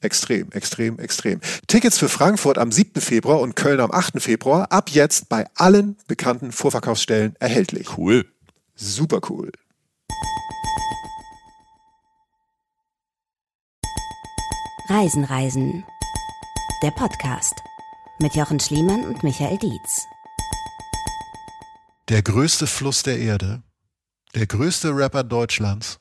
Extrem, extrem, extrem. Tickets für Frankfurt am 7. Februar und Köln am 8. Februar ab jetzt bei allen bekannten Vorverkaufsstellen erhältlich. Cool. Super cool. Reisen, Reisen. Der Podcast mit Jochen Schliemann und Michael Dietz. Der größte Fluss der Erde, der größte Rapper Deutschlands,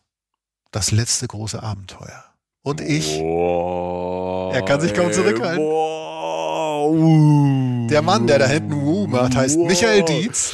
das letzte große Abenteuer. Und ich, Boah, er kann sich kaum zurückhalten. Boah, uh, Der Mann, der da hinten Wu macht, heißt Michael Dietz.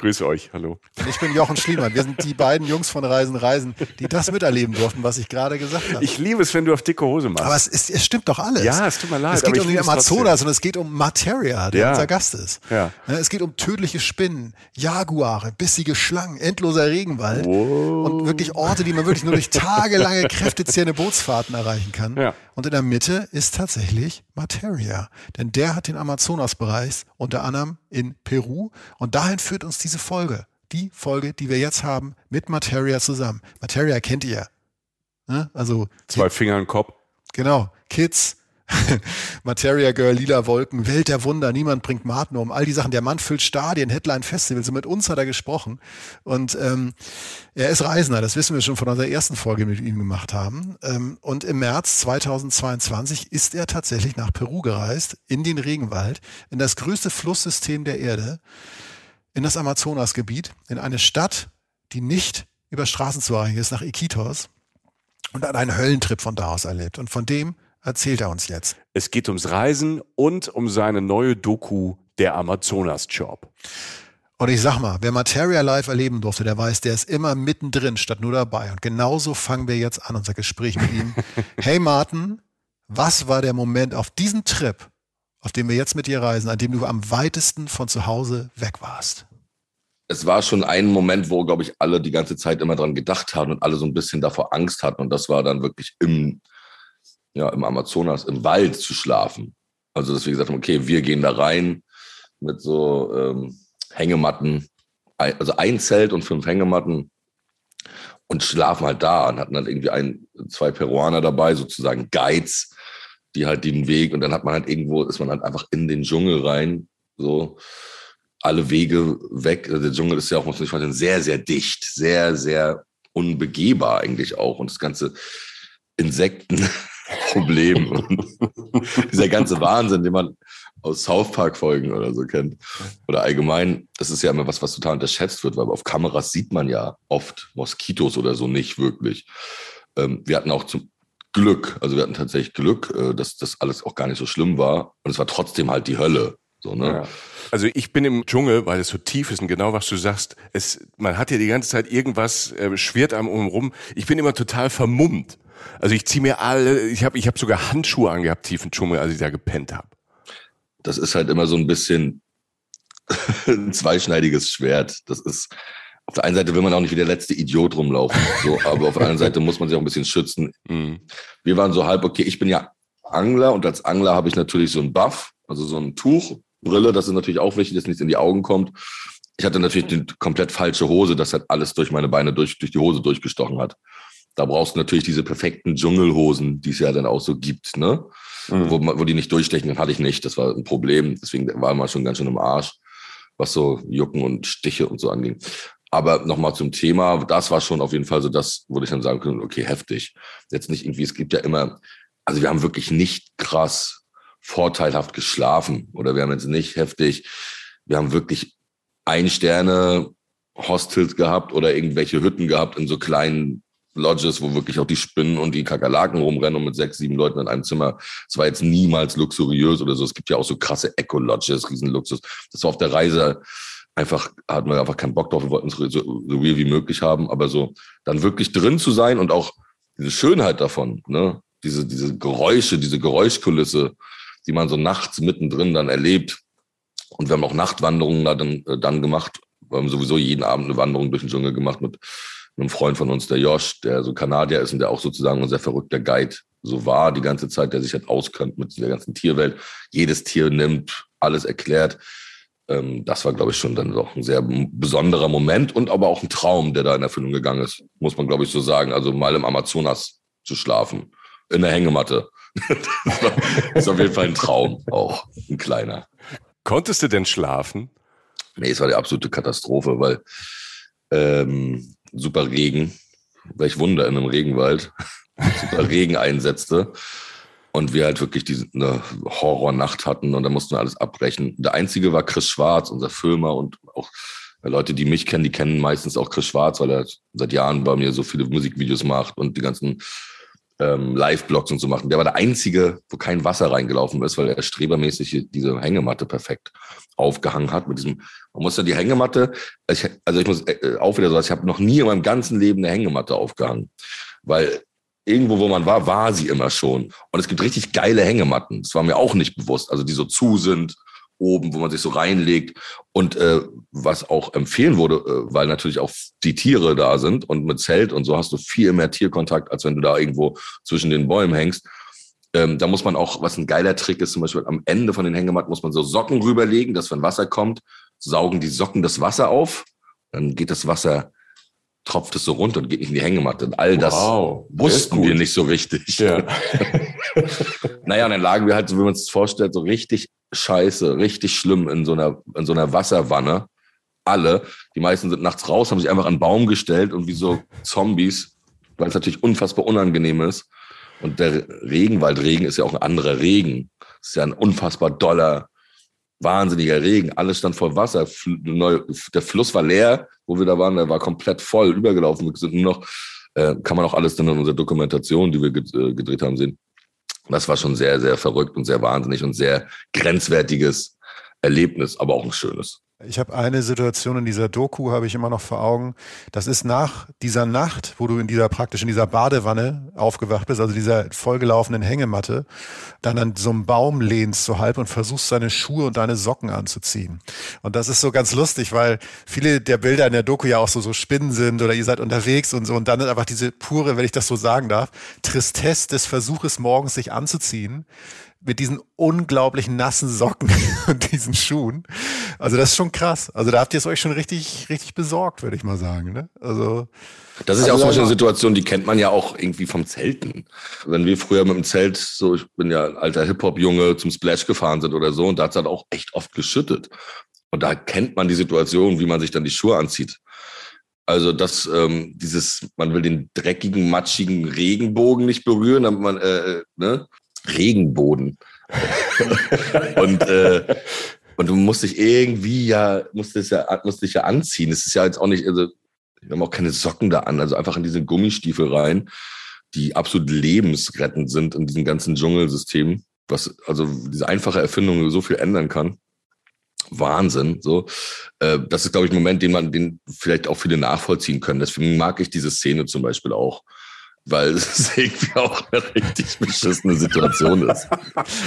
Grüße euch, hallo. Und ich bin Jochen Schliemann. Wir sind die beiden Jungs von Reisen, Reisen, die das miterleben durften, was ich gerade gesagt habe. Ich liebe es, wenn du auf dicke Hose machst. aber es, ist, es stimmt doch alles. Ja, es tut mir leid, Es geht um die Amazonas und es geht um Materia, der Ja. unser Gast ist. Ja. Es geht um tödliche Spinnen, Jaguare, bissige Schlangen, endloser Regenwald und wirklich Orte, die man wirklich nur durch tagelange kräftezehrende Bootsfahrten erreichen kann. Ja. Und in der Mitte ist tatsächlich Materia. Denn der hat den Amazonasbereich unter anderem in Peru. Und dahin führt uns diese Folge. Die Folge, die wir jetzt haben, mit Materia zusammen. Materia kennt ihr. Ne? Also Zwei Finger im Kopf. Genau, Kids, Materia Girl, Lila Wolken, Welt der Wunder, niemand bringt Martin um, all die Sachen. Der Mann füllt Stadien, Headline Festivals und mit uns hat er gesprochen. Und ähm, er ist Reisender, das wissen wir schon von unserer ersten Folge mit ihm gemacht haben. Ähm, und im März 2022 ist er tatsächlich nach Peru gereist, in den Regenwald, in das größte Flusssystem der Erde, in das Amazonasgebiet, in eine Stadt, die nicht über Straßen zu erreichen ist, nach Iquitos und hat einen Höllentrip von da aus erlebt. Und von dem erzählt er uns jetzt. Es geht ums Reisen und um seine neue Doku, der Amazonas-Job. Und ich sag mal, wer Materia live erleben durfte, der weiß, der ist immer mittendrin statt nur dabei. Und genauso fangen wir jetzt an, unser Gespräch mit ihm. hey Martin, was war der Moment auf diesem Trip, auf dem wir jetzt mit dir reisen, an dem du am weitesten von zu Hause weg warst? es war schon ein Moment, wo, glaube ich, alle die ganze Zeit immer dran gedacht haben und alle so ein bisschen davor Angst hatten. Und das war dann wirklich im, ja, im Amazonas, im Wald zu schlafen. Also, dass wir gesagt haben, okay, wir gehen da rein mit so ähm, Hängematten, also ein Zelt und fünf Hängematten und schlafen halt da und hatten dann irgendwie ein, zwei Peruaner dabei, sozusagen Guides, die halt den Weg und dann hat man halt irgendwo, ist man halt einfach in den Dschungel rein, so alle Wege weg. Also Der Dschungel ist ja auch, muss man sich vorstellen, sehr, sehr dicht, sehr, sehr unbegehbar eigentlich auch. Und das ganze Und dieser ganze Wahnsinn, den man aus South Park-Folgen oder so kennt. Oder allgemein, das ist ja immer was, was total unterschätzt wird, weil auf Kameras sieht man ja oft Moskitos oder so nicht wirklich. Ähm, wir hatten auch zum Glück, also wir hatten tatsächlich Glück, äh, dass das alles auch gar nicht so schlimm war. Und es war trotzdem halt die Hölle. So, ne? Ja. Also ich bin im Dschungel, weil es so tief ist und genau was du sagst, es, man hat ja die ganze Zeit irgendwas, äh, schwirrt einem rum. Ich bin immer total vermummt. Also ich ziehe mir alle, ich habe ich hab sogar Handschuhe angehabt, tief im Dschungel, als ich da gepennt habe. das ist halt immer so ein bisschen ein zweischneidiges Schwert. Das ist, auf der einen Seite will man auch nicht wie der letzte Idiot rumlaufen, so, aber auf der anderen Seite muss man sich auch ein bisschen schützen. Mhm. Wir waren so halb, okay, ich bin ja Angler und als Angler habe ich natürlich so ein Buff, also so ein Tuch, Brille, das ist natürlich auch wichtig, dass nichts in die Augen kommt. Ich hatte natürlich die komplett falsche Hose, das hat alles durch meine Beine durch, durch die Hose durchgestochen hat. Da brauchst du natürlich diese perfekten Dschungelhosen, die es ja dann auch so gibt, ne? Mhm. wo, man- wo die nicht durchstechen, den hatte ich nicht. Das war ein Problem. Deswegen war man schon ganz schön im Arsch, was so Jucken und Stiche und so anging. Aber nochmal zum Thema, das war schon auf jeden Fall so das, wo ich dann sagen können, okay, heftig. Jetzt nicht irgendwie, es gibt ja immer, also wir haben wirklich nicht krass vorteilhaft geschlafen oder wir haben jetzt nicht heftig, wir haben wirklich ein Sterne Hostels gehabt oder irgendwelche Hütten gehabt in so kleinen Lodges, wo wirklich auch die Spinnen und die Kakerlaken rumrennen und mit sechs, sieben Leuten in einem Zimmer. Es war jetzt niemals luxuriös oder so. Es gibt ja auch so krasse Eco-Lodges, Riesenluxus. Das war auf der Reise einfach, hatten wir einfach keinen Bock drauf. Wir wollten es so, so real wie möglich haben, aber so dann wirklich drin zu sein und auch diese Schönheit davon, ne? Diese, diese Geräusche, diese Geräuschkulisse, die man so nachts mittendrin dann erlebt. Und wir haben auch Nachtwanderungen da dann, äh, dann gemacht. Wir haben sowieso jeden Abend eine Wanderung durch den Dschungel gemacht mit einem Freund von uns, der Josh, der so Kanadier ist und der auch sozusagen unser verrückter Guide so war die ganze Zeit, der sich halt auskennt mit der ganzen Tierwelt, jedes Tier nimmt, alles erklärt. Ähm, das war, glaube ich, schon dann doch ein sehr besonderer Moment und aber auch ein Traum, der da in Erfüllung gegangen ist, muss man, glaube ich, so sagen. Also mal im Amazonas zu schlafen, in der Hängematte. das war, ist auf jeden Fall ein Traum, auch ein kleiner. Konntest du denn schlafen? Nee, es war die absolute Katastrophe, weil ähm, super Regen, welch Wunder in einem Regenwald, super Regen einsetzte und wir halt wirklich diese eine Horrornacht hatten und da mussten wir alles abbrechen. Der einzige war Chris Schwarz, unser Filmer und auch Leute, die mich kennen, die kennen meistens auch Chris Schwarz, weil er seit Jahren bei mir so viele Musikvideos macht und die ganzen ähm, Live-Blogs und so machen. Der war der Einzige, wo kein Wasser reingelaufen ist, weil er strebermäßig diese Hängematte perfekt aufgehangen hat. Mit diesem, man muss ja die Hängematte, also ich, also ich muss äh, auch wieder so, ich habe noch nie in meinem ganzen Leben eine Hängematte aufgehangen, weil irgendwo, wo man war, war sie immer schon. Und es gibt richtig geile Hängematten. Das war mir auch nicht bewusst. Also die so zu sind oben, wo man sich so reinlegt. Und äh, was auch empfehlen wurde, äh, weil natürlich auch die Tiere da sind und mit Zelt und so hast du viel mehr Tierkontakt, als wenn du da irgendwo zwischen den Bäumen hängst. Ähm, da muss man auch, was ein geiler Trick ist, zum Beispiel am Ende von den Hängematten muss man so Socken rüberlegen, dass wenn Wasser kommt, saugen die Socken das Wasser auf. Dann geht das Wasser tropft es so runter und geht nicht in die Hängematte. Und all das wow, wussten wir nicht so richtig. Ja. naja, und dann lagen wir halt, so wie man es vorstellt, so richtig scheiße, richtig schlimm in so einer, in so einer Wasserwanne. Alle. Die meisten sind nachts raus, haben sich einfach an einen Baum gestellt und wie so Zombies, weil es natürlich unfassbar unangenehm ist. Und der Regenwaldregen ist ja auch ein anderer Regen. Es ist ja ein unfassbar doller, wahnsinniger Regen. Alles stand voll Wasser. Der Fluss war leer, wo wir da waren. Der war komplett voll übergelaufen. Wir sind nur noch, äh, kann man auch alles dann in unserer Dokumentation, die wir äh, gedreht haben, sehen. Das war schon sehr, sehr verrückt und sehr wahnsinnig und sehr grenzwertiges Erlebnis, aber auch ein schönes. Ich habe eine Situation in dieser Doku, habe ich immer noch vor Augen. Das ist nach dieser Nacht, wo du in dieser praktisch in dieser Badewanne aufgewacht bist, also dieser vollgelaufenen Hängematte, dann an so einem Baum lehnst so halb und versuchst deine Schuhe und deine Socken anzuziehen. Und das ist so ganz lustig, weil viele der Bilder in der Doku ja auch so, so Spinnen sind oder ihr seid unterwegs und so. Und dann ist einfach diese pure, wenn ich das so sagen darf, Tristesse des Versuches morgens sich anzuziehen mit diesen unglaublich nassen Socken und diesen Schuhen. Also das ist schon krass. Also da habt ihr es euch schon richtig, richtig besorgt, würde ich mal sagen. Ne? Also das ist ja also auch so eine Situation, die kennt man ja auch irgendwie vom Zelten. Wenn wir früher mit dem Zelt, so ich bin ja alter Hip-Hop-Junge, zum Splash gefahren sind oder so, und da hat es halt auch echt oft geschüttet. Und da kennt man die Situation, wie man sich dann die Schuhe anzieht. Also das, ähm, dieses, man will den dreckigen, matschigen Regenbogen nicht berühren, damit man, äh, äh ne? Regenboden. und, äh, und du musst dich irgendwie ja, musst dich ja, musst dich ja anziehen. Es ist ja jetzt auch nicht, also wir haben auch keine Socken da an, also einfach in diese Gummistiefel rein, die absolut lebensrettend sind in diesem ganzen Dschungelsystem, was also diese einfache Erfindung so viel ändern kann. Wahnsinn, so. Äh, das ist, glaube ich, ein Moment, den man, den vielleicht auch viele nachvollziehen können. Deswegen mag ich diese Szene zum Beispiel auch weil es irgendwie auch eine richtig beschissene Situation ist.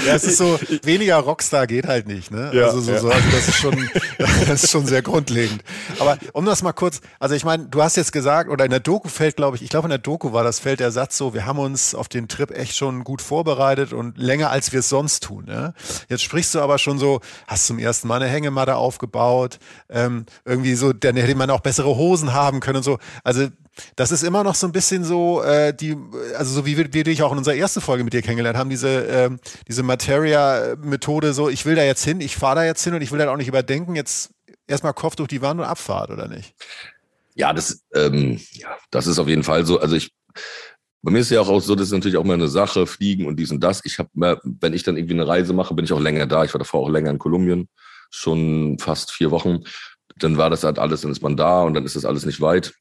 Ja, es ist so, weniger Rockstar geht halt nicht, ne? Ja, also, so, ja. so, also das ist schon, das ist schon sehr grundlegend. Aber um das mal kurz, also ich meine, du hast jetzt gesagt, oder in der Doku fällt, glaube ich, ich glaube in der Doku war das fällt der Satz so, wir haben uns auf den Trip echt schon gut vorbereitet und länger als wir es sonst tun. Ne? Jetzt sprichst du aber schon so, hast zum ersten Mal eine Hängematte aufgebaut, ähm, irgendwie so, dann hätte man auch bessere Hosen haben können und so. Also das ist immer noch so ein bisschen so, äh, die, also so wie wir, wir dich auch in unserer ersten Folge mit dir kennengelernt haben, diese, äh, diese Materia-Methode, so ich will da jetzt hin, ich fahre da jetzt hin und ich will das auch nicht überdenken, jetzt erstmal Kopf durch die Wand und Abfahrt, oder nicht? Ja, das, ähm, ja, das ist auf jeden Fall so. Also ich, Bei mir ist ja auch so, das ist natürlich auch mal eine Sache, Fliegen und dies und das. Ich habe, wenn ich dann irgendwie eine Reise mache, bin ich auch länger da. Ich war davor auch länger in Kolumbien, schon fast vier Wochen. Dann war das halt alles, dann ist man da und dann ist das alles nicht weit.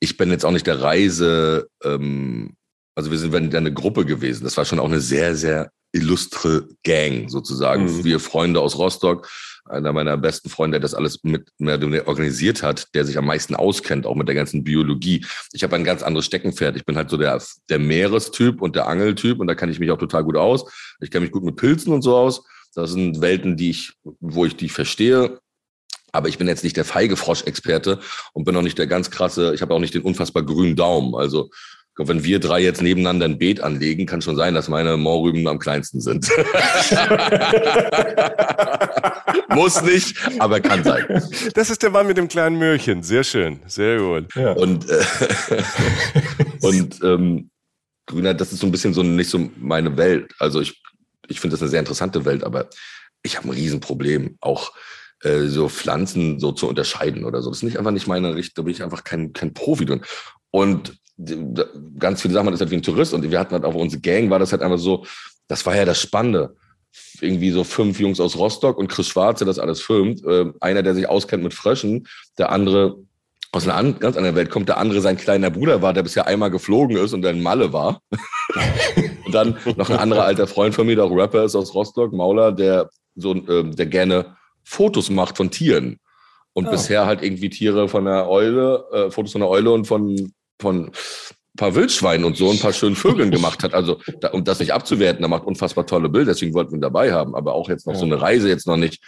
Ich bin jetzt auch nicht der Reise, ähm, also wir sind wenn eine Gruppe gewesen. Das war schon auch eine sehr, sehr illustre Gang sozusagen. Mhm. Wir Freunde aus Rostock, einer meiner besten Freunde, der das alles mit mehr organisiert hat, der sich am meisten auskennt, auch mit der ganzen Biologie. Ich habe ein ganz anderes Steckenpferd. Ich bin halt so der, der Meerestyp und der Angeltyp und da kann ich mich auch total gut aus. Ich kenne mich gut mit Pilzen und so aus. Das sind Welten, die ich, wo ich die verstehe. Aber ich bin jetzt nicht der feige Frosch-Experte und bin auch nicht der ganz krasse, ich habe auch nicht den unfassbar grünen Daumen. Also glaube, wenn wir drei jetzt nebeneinander ein Beet anlegen, kann schon sein, dass meine Mohrrüben am kleinsten sind. Muss nicht, aber kann sein. Das ist der Mann mit dem kleinen Möhrchen. Sehr schön, sehr gut. Ja. Und, äh, und ähm, Grüner, das ist so ein bisschen so nicht so meine Welt. Also ich, ich finde das eine sehr interessante Welt, aber ich habe ein Riesenproblem, auch äh, so Pflanzen so zu unterscheiden oder so. Das ist nicht einfach nicht meine Richtung, da bin ich einfach kein, kein Profi drin. Und ganz viele Sachen, man ist halt wie ein Tourist und wir hatten halt auch unsere Gang, war das halt einfach so, das war ja das Spannende. Irgendwie so fünf Jungs aus Rostock und Chris Schwarze, das alles filmt. Äh, einer, der sich auskennt mit Fröschen, der andere aus einer ganz anderen Welt kommt, der andere sein kleiner Bruder war, der bisher einmal geflogen ist und in Malle war. und dann noch ein anderer alter Freund von mir, der auch Rapper ist aus Rostock, Mauler, der so, äh, der gerne Fotos macht von Tieren. Und oh. bisher halt irgendwie Tiere von der Eule, äh, Fotos von der Eule und von von ein paar Wildschweinen und so ein paar schönen Vögeln gemacht hat. Also, da, um das nicht abzuwerten, da macht unfassbar tolle Bilder, deswegen wollten wir ihn dabei haben. Aber auch jetzt noch ja. so eine Reise, jetzt noch nicht,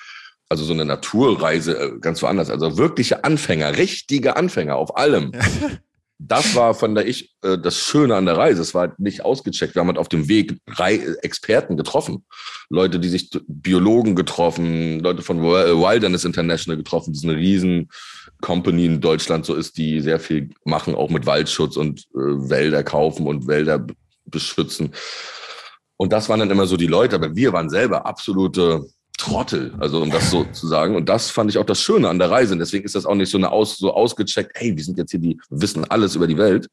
also so eine Naturreise, äh, ganz woanders. Also wirkliche Anfänger, richtige Anfänger auf allem. das war von der ich äh, das Schöne an der Reise. Es war halt nicht ausgecheckt. Wir haben halt auf dem Weg drei Experten getroffen. Leute, die sich Biologen getroffen, Leute von Wilderness International getroffen, das ist eine riesen Company in Deutschland so ist, die sehr viel machen, auch mit Waldschutz und äh, Wälder kaufen und Wälder beschützen. Und das waren dann immer so die Leute, aber wir waren selber absolute Trottel, also um das so zu sagen. Und das fand ich auch das Schöne an der Reise. Und deswegen ist das auch nicht so eine aus, so ausgecheckt, hey, wir sind jetzt hier, die wissen alles über die Welt,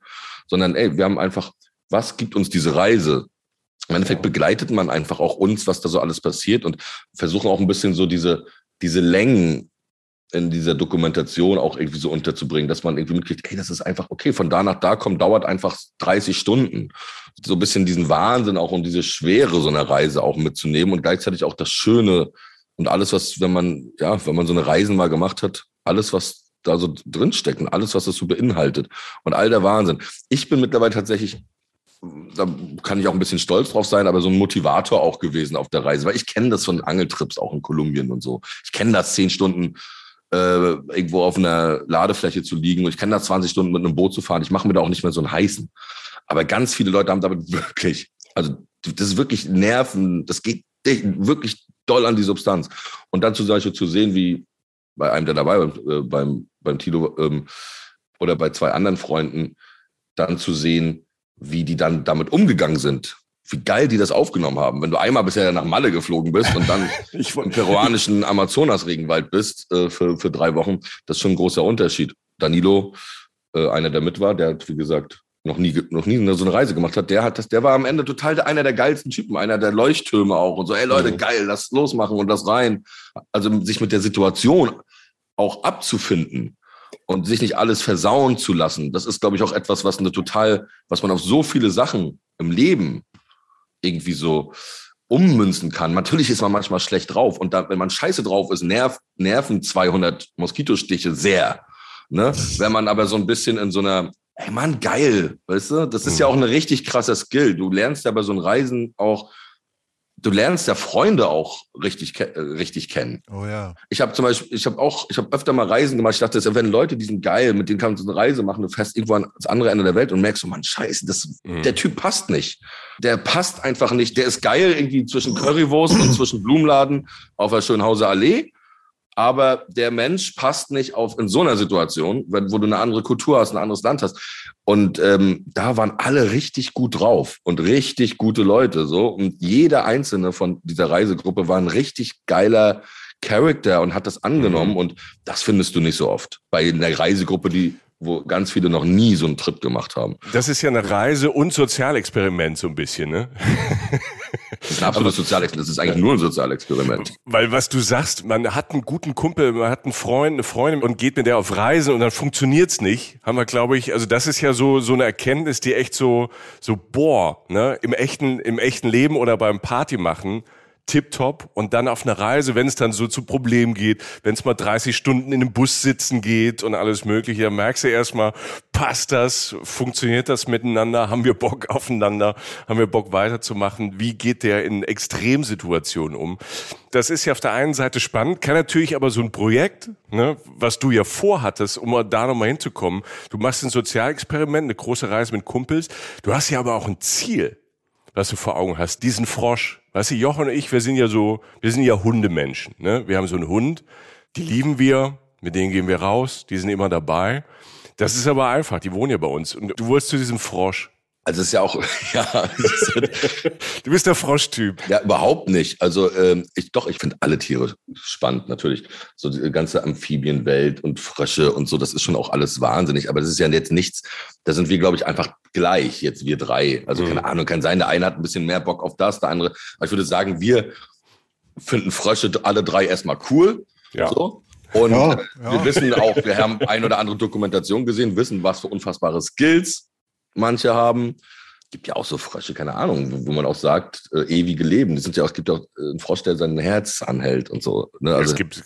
sondern ey, wir haben einfach, was gibt uns diese Reise? Im Endeffekt begleitet man einfach auch uns, was da so alles passiert und versuchen auch ein bisschen so diese, diese Längen in dieser Dokumentation auch irgendwie so unterzubringen, dass man irgendwie mitkriegt, hey, das ist einfach okay, von da nach da kommen, dauert einfach 30 Stunden. So ein bisschen diesen Wahnsinn auch und diese Schwere so einer Reise auch mitzunehmen und gleichzeitig auch das Schöne und alles, was, wenn man, ja, wenn man so eine Reisen mal gemacht hat, alles, was da so drinsteckt und alles, was das so beinhaltet und all der Wahnsinn. Ich bin mittlerweile tatsächlich da kann ich auch ein bisschen stolz drauf sein, aber so ein Motivator auch gewesen auf der Reise, weil ich kenne das von Angeltrips auch in Kolumbien und so. Ich kenne das zehn Stunden äh, irgendwo auf einer Ladefläche zu liegen und ich kann da 20 Stunden mit einem Boot zu fahren. Ich mache mir da auch nicht mehr so einen heißen. Aber ganz viele Leute haben damit wirklich, also das ist wirklich Nerven, das geht wirklich doll an die Substanz. Und dann zum Beispiel zu sehen, wie bei einem, der dabei war, äh, beim, beim Tilo ähm, oder bei zwei anderen Freunden, dann zu sehen, wie die dann damit umgegangen sind wie geil die das aufgenommen haben. Wenn du einmal bisher nach Malle geflogen bist und dann im peruanischen Amazonas-Regenwald bist äh, für, für drei Wochen, das ist schon ein großer Unterschied. Danilo, äh, einer, der mit war, der hat, wie gesagt, noch nie, noch nie so eine Reise gemacht hat, der hat das, der war am Ende total einer der geilsten Typen, einer der Leuchttürme auch und so, ey Leute, mhm. geil, lass losmachen und das rein. Also sich mit der Situation auch abzufinden und sich nicht alles versauen zu lassen, das ist, glaube ich, auch etwas, was eine total, was man auf so viele Sachen im Leben irgendwie so ummünzen kann. Natürlich ist man manchmal schlecht drauf und da, wenn man scheiße drauf ist, nerv, nerven 200 Moskitostiche sehr. Ne? Wenn man aber so ein bisschen in so einer, ey Mann, geil, weißt du, das ist ja auch eine richtig krasser Skill. Du lernst ja bei so einem Reisen auch du lernst ja Freunde auch richtig, äh, richtig kennen. Oh ja. Ich habe zum Beispiel, ich habe auch, ich habe öfter mal Reisen gemacht. Ich dachte, das werden Leute, die sind geil, mit denen kann man so eine Reise machen. Du fährst irgendwo ans andere Ende der Welt und merkst so, man, scheiße, das, mhm. der Typ passt nicht. Der passt einfach nicht. Der ist geil irgendwie zwischen Currywurst und zwischen Blumenladen auf der Schönhauser Allee aber der Mensch passt nicht auf in so einer Situation, wo du eine andere Kultur hast, ein anderes Land hast. Und ähm, da waren alle richtig gut drauf und richtig gute Leute so. Und jeder einzelne von dieser Reisegruppe war ein richtig geiler Charakter und hat das angenommen. Mhm. Und das findest du nicht so oft bei einer Reisegruppe, die wo ganz viele noch nie so einen Trip gemacht haben. Das ist ja eine Reise und Sozialexperiment so ein bisschen, ne? Das ist ein absolutes Sozialexperiment. Das ist eigentlich nur ein Sozialexperiment. Weil was du sagst, man hat einen guten Kumpel, man hat einen Freund, eine Freundin und geht mit der auf Reisen und dann funktioniert's nicht. Haben wir, glaube ich, also das ist ja so so eine Erkenntnis, die echt so so boah, ne, im echten im echten Leben oder beim Party machen tipptopp und dann auf einer Reise, wenn es dann so zu Problemen geht, wenn es mal 30 Stunden in einem Bus sitzen geht und alles mögliche, dann merkst du erstmal, passt das, funktioniert das miteinander, haben wir Bock aufeinander, haben wir Bock weiterzumachen, wie geht der in Extremsituationen um? Das ist ja auf der einen Seite spannend, kann natürlich aber so ein Projekt, ne, was du ja vorhattest, um da nochmal hinzukommen, du machst ein Sozialexperiment, eine große Reise mit Kumpels, du hast ja aber auch ein Ziel was du vor Augen hast. Diesen Frosch. Weißt du, Jochen und ich, wir sind ja so, wir sind ja Hundemenschen. Ne? Wir haben so einen Hund, die lieben wir, mit denen gehen wir raus, die sind immer dabei. Das ist aber einfach, die wohnen ja bei uns. Und du wurdest zu diesem Frosch. Also es ist ja auch, ja. du bist der Froschtyp. Ja, überhaupt nicht. Also ähm, ich doch, ich finde alle Tiere spannend, natürlich. So die ganze Amphibienwelt und Frösche und so, das ist schon auch alles wahnsinnig. Aber das ist ja jetzt nichts, da sind wir, glaube ich, einfach gleich, jetzt wir drei. Also mhm. keine Ahnung, kann sein, der eine hat ein bisschen mehr Bock auf das, der andere. Aber ich würde sagen, wir finden Frösche alle drei erstmal cool. Ja. So. Und ja, ja. wir wissen auch, wir haben ein oder andere Dokumentation gesehen, wissen, was für unfassbare Skills manche haben. Gibt ja auch so Frösche, keine Ahnung, wo, wo man auch sagt, äh, ewige Leben. Das sind ja auch, es gibt ja auch äh, einen Frosch, der sein Herz anhält und so. Ne? Also, es, gibt,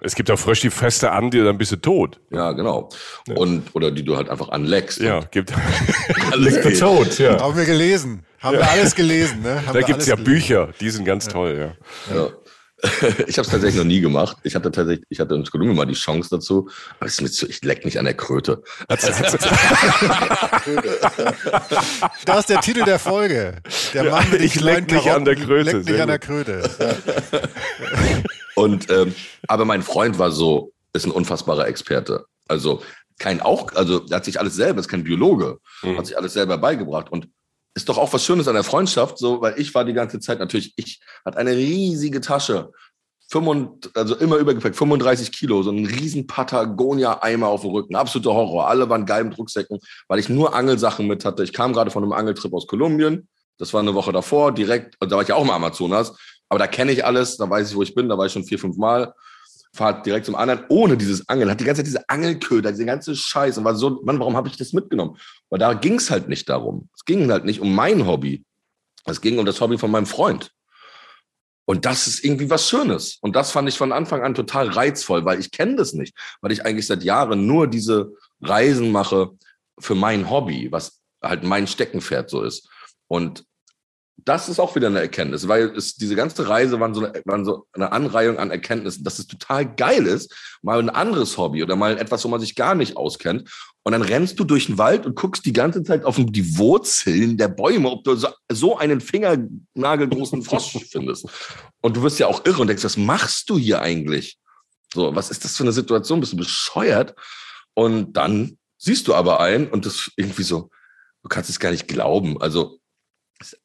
es gibt auch Frösche, die feste an, die dann bist du tot. Ja, genau. Ja. Und, oder die du halt einfach anleckst. Ja, gibt alles geht. tot, ja. Haben wir gelesen. Haben ja. wir alles gelesen, ne? Haben da gibt's ja gelesen. Bücher, die sind ganz toll, ja. ja. ich habe es tatsächlich noch nie gemacht. Ich hatte tatsächlich, ich hatte in Kolumbien mal die Chance dazu, aber es ist mir zu, ich leck nicht an der Kröte. das ist der Titel der Folge. Der Mann mit ich leck nicht an der Kröte. Leck nicht an der Kröte. Und ähm, aber mein Freund war so, ist ein unfassbarer Experte. Also kein auch, also er hat sich alles selber, ist kein Biologe, mhm. hat sich alles selber beigebracht und ist doch auch was Schönes an der Freundschaft, so, weil ich war die ganze Zeit natürlich, ich hatte eine riesige Tasche, 35, also immer übergepäckt, 35 Kilo, so ein riesen Patagonia-Eimer auf dem Rücken, absoluter Horror. Alle waren geil mit Rucksäcken, weil ich nur Angelsachen mit hatte. Ich kam gerade von einem Angeltrip aus Kolumbien, das war eine Woche davor, direkt, da war ich ja auch im Amazonas, aber da kenne ich alles, da weiß ich, wo ich bin, da war ich schon vier, fünf Mal fahrt direkt zum anderen, ohne dieses Angeln, hat die ganze Zeit diese Angelköder, diese ganze Scheiße und war so, Mann, warum habe ich das mitgenommen? Weil da ging es halt nicht darum. Es ging halt nicht um mein Hobby. Es ging um das Hobby von meinem Freund. Und das ist irgendwie was Schönes. Und das fand ich von Anfang an total reizvoll, weil ich kenne das nicht, weil ich eigentlich seit Jahren nur diese Reisen mache für mein Hobby, was halt mein Steckenpferd so ist. Und das ist auch wieder eine Erkenntnis, weil es, diese ganze Reise waren so, eine, waren so eine Anreihung an Erkenntnissen, dass es total geil ist, mal ein anderes Hobby oder mal etwas, wo man sich gar nicht auskennt. Und dann rennst du durch den Wald und guckst die ganze Zeit auf die Wurzeln der Bäume, ob du so, so einen fingernagelgroßen Frosch findest. Und du wirst ja auch irre und denkst, was machst du hier eigentlich? So, was ist das für eine Situation? Bist du bescheuert? Und dann siehst du aber ein und das irgendwie so, du kannst es gar nicht glauben. Also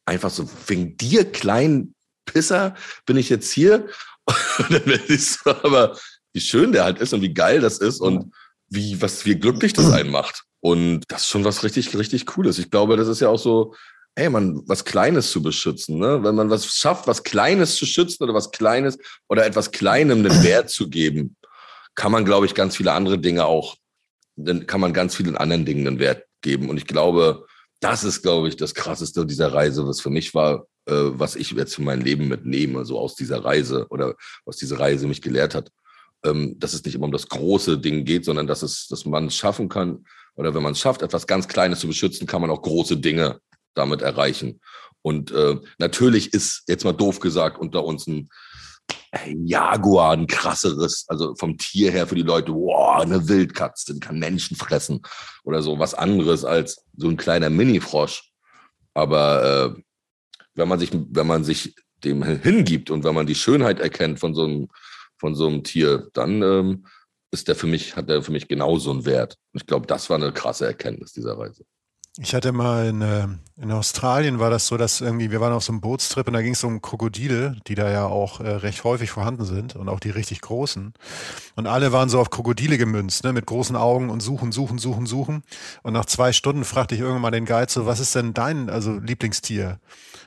einfach so, wegen dir, kleinen Pisser, bin ich jetzt hier. Und dann siehst du aber, wie schön der halt ist und wie geil das ist und wie, was, wie glücklich das einen macht. Und das ist schon was richtig, richtig Cooles. Ich glaube, das ist ja auch so, ey, man, was Kleines zu beschützen, ne? Wenn man was schafft, was Kleines zu schützen oder was Kleines oder etwas Kleinem einen Wert zu geben, kann man, glaube ich, ganz viele andere Dinge auch, dann kann man ganz vielen anderen Dingen einen Wert geben. Und ich glaube, das ist, glaube ich, das Krasseste dieser Reise, was für mich war, äh, was ich jetzt für mein Leben mitnehme, so aus dieser Reise oder was diese Reise mich gelehrt hat. Ähm, dass es nicht immer um das große Ding geht, sondern dass es, dass man es schaffen kann, oder wenn man es schafft, etwas ganz Kleines zu beschützen, kann man auch große Dinge damit erreichen. Und äh, natürlich ist, jetzt mal doof gesagt, unter uns ein Jaguar, ein krasseres, also vom Tier her für die Leute, wow, eine Wildkatze, kann Menschen fressen oder so, was anderes als so ein kleiner Mini-Frosch. Aber äh, wenn man sich, wenn man sich dem hingibt und wenn man die Schönheit erkennt von so einem, von so einem Tier, dann ähm, ist der für mich, hat der für mich genauso einen Wert. Und ich glaube, das war eine krasse Erkenntnis dieser Reise. Ich hatte mal in, äh, in Australien war das so, dass irgendwie, wir waren auf so einem Bootstrip und da ging es um Krokodile, die da ja auch äh, recht häufig vorhanden sind und auch die richtig großen. Und alle waren so auf Krokodile gemünzt, ne, mit großen Augen und suchen, suchen, suchen, suchen. Und nach zwei Stunden fragte ich irgendwann mal den Guide so, was ist denn dein, also Lieblingstier?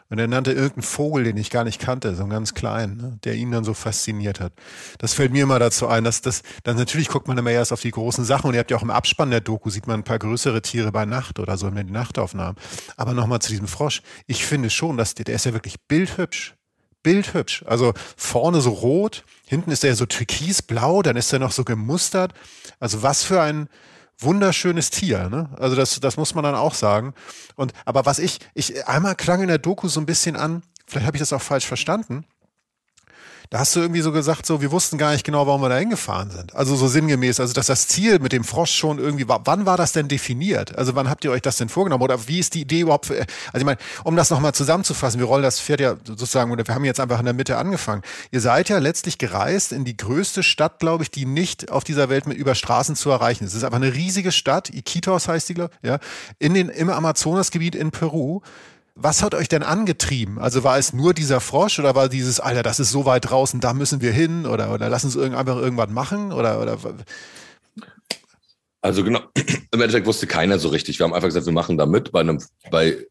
Und er nannte irgendeinen Vogel, den ich gar nicht kannte, so einen ganz kleinen, ne, der ihn dann so fasziniert hat. Das fällt mir immer dazu ein, dass das, dann natürlich guckt man immer erst auf die großen Sachen und ihr habt ja auch im Abspann der Doku sieht man ein paar größere Tiere bei Nacht oder so in den Nachtaufnahmen. Aber nochmal zu diesem Frosch. Ich finde schon, dass der, der ist ja wirklich bildhübsch. Bildhübsch. Also vorne so rot, hinten ist der so türkisblau, dann ist er noch so gemustert. Also was für ein, wunderschönes Tier, ne? Also das, das muss man dann auch sagen. Und aber was ich, ich einmal klang in der Doku so ein bisschen an, vielleicht habe ich das auch falsch verstanden. Da hast du irgendwie so gesagt, so, wir wussten gar nicht genau, warum wir da hingefahren sind. Also so sinngemäß, also dass das Ziel mit dem Frosch schon irgendwie war. Wann war das denn definiert? Also wann habt ihr euch das denn vorgenommen? Oder wie ist die Idee überhaupt? Für, also ich meine, um das nochmal zusammenzufassen, wir rollen das Pferd ja sozusagen, oder wir haben jetzt einfach in der Mitte angefangen. Ihr seid ja letztlich gereist in die größte Stadt, glaube ich, die nicht auf dieser Welt mit über Straßen zu erreichen ist. Es ist einfach eine riesige Stadt, Iquitos heißt die, glaube ich, ja, in den, im Amazonasgebiet in Peru was hat euch denn angetrieben? Also war es nur dieser Frosch oder war dieses, Alter, das ist so weit draußen, da müssen wir hin oder, oder lass uns einfach irgendwas machen oder, oder also genau, im Endeffekt wusste keiner so richtig. Wir haben einfach gesagt, wir machen da mit bei einem, bei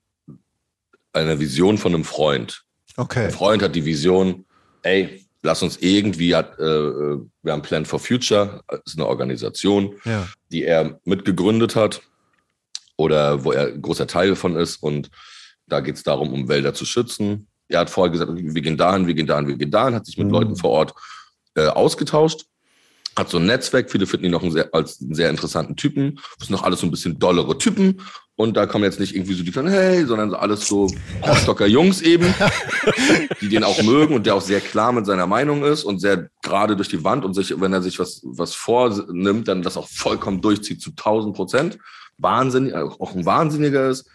einer Vision von einem Freund. Okay. Ein Freund hat die Vision, ey, lass uns irgendwie, hat, äh, wir haben Plan for Future, das ist eine Organisation, ja. die er mitgegründet hat oder wo er ein großer Teil davon ist und da geht es darum, um Wälder zu schützen. Er hat vorher gesagt, wir gehen dahin, wir gehen dahin, wir gehen dahin, hat sich mit mhm. Leuten vor Ort äh, ausgetauscht, hat so ein Netzwerk, viele finden ihn noch einen sehr, als einen sehr interessanten Typen. Das sind noch alles so ein bisschen dollere Typen. Und da kommen jetzt nicht irgendwie so die kleinen, hey, sondern so alles so Rostocker Jungs eben, die den auch mögen und der auch sehr klar mit seiner Meinung ist und sehr gerade durch die Wand und sich, wenn er sich was, was vornimmt, dann das auch vollkommen durchzieht zu 1000 Prozent. Wahnsinn, auch ein Wahnsinniger ist.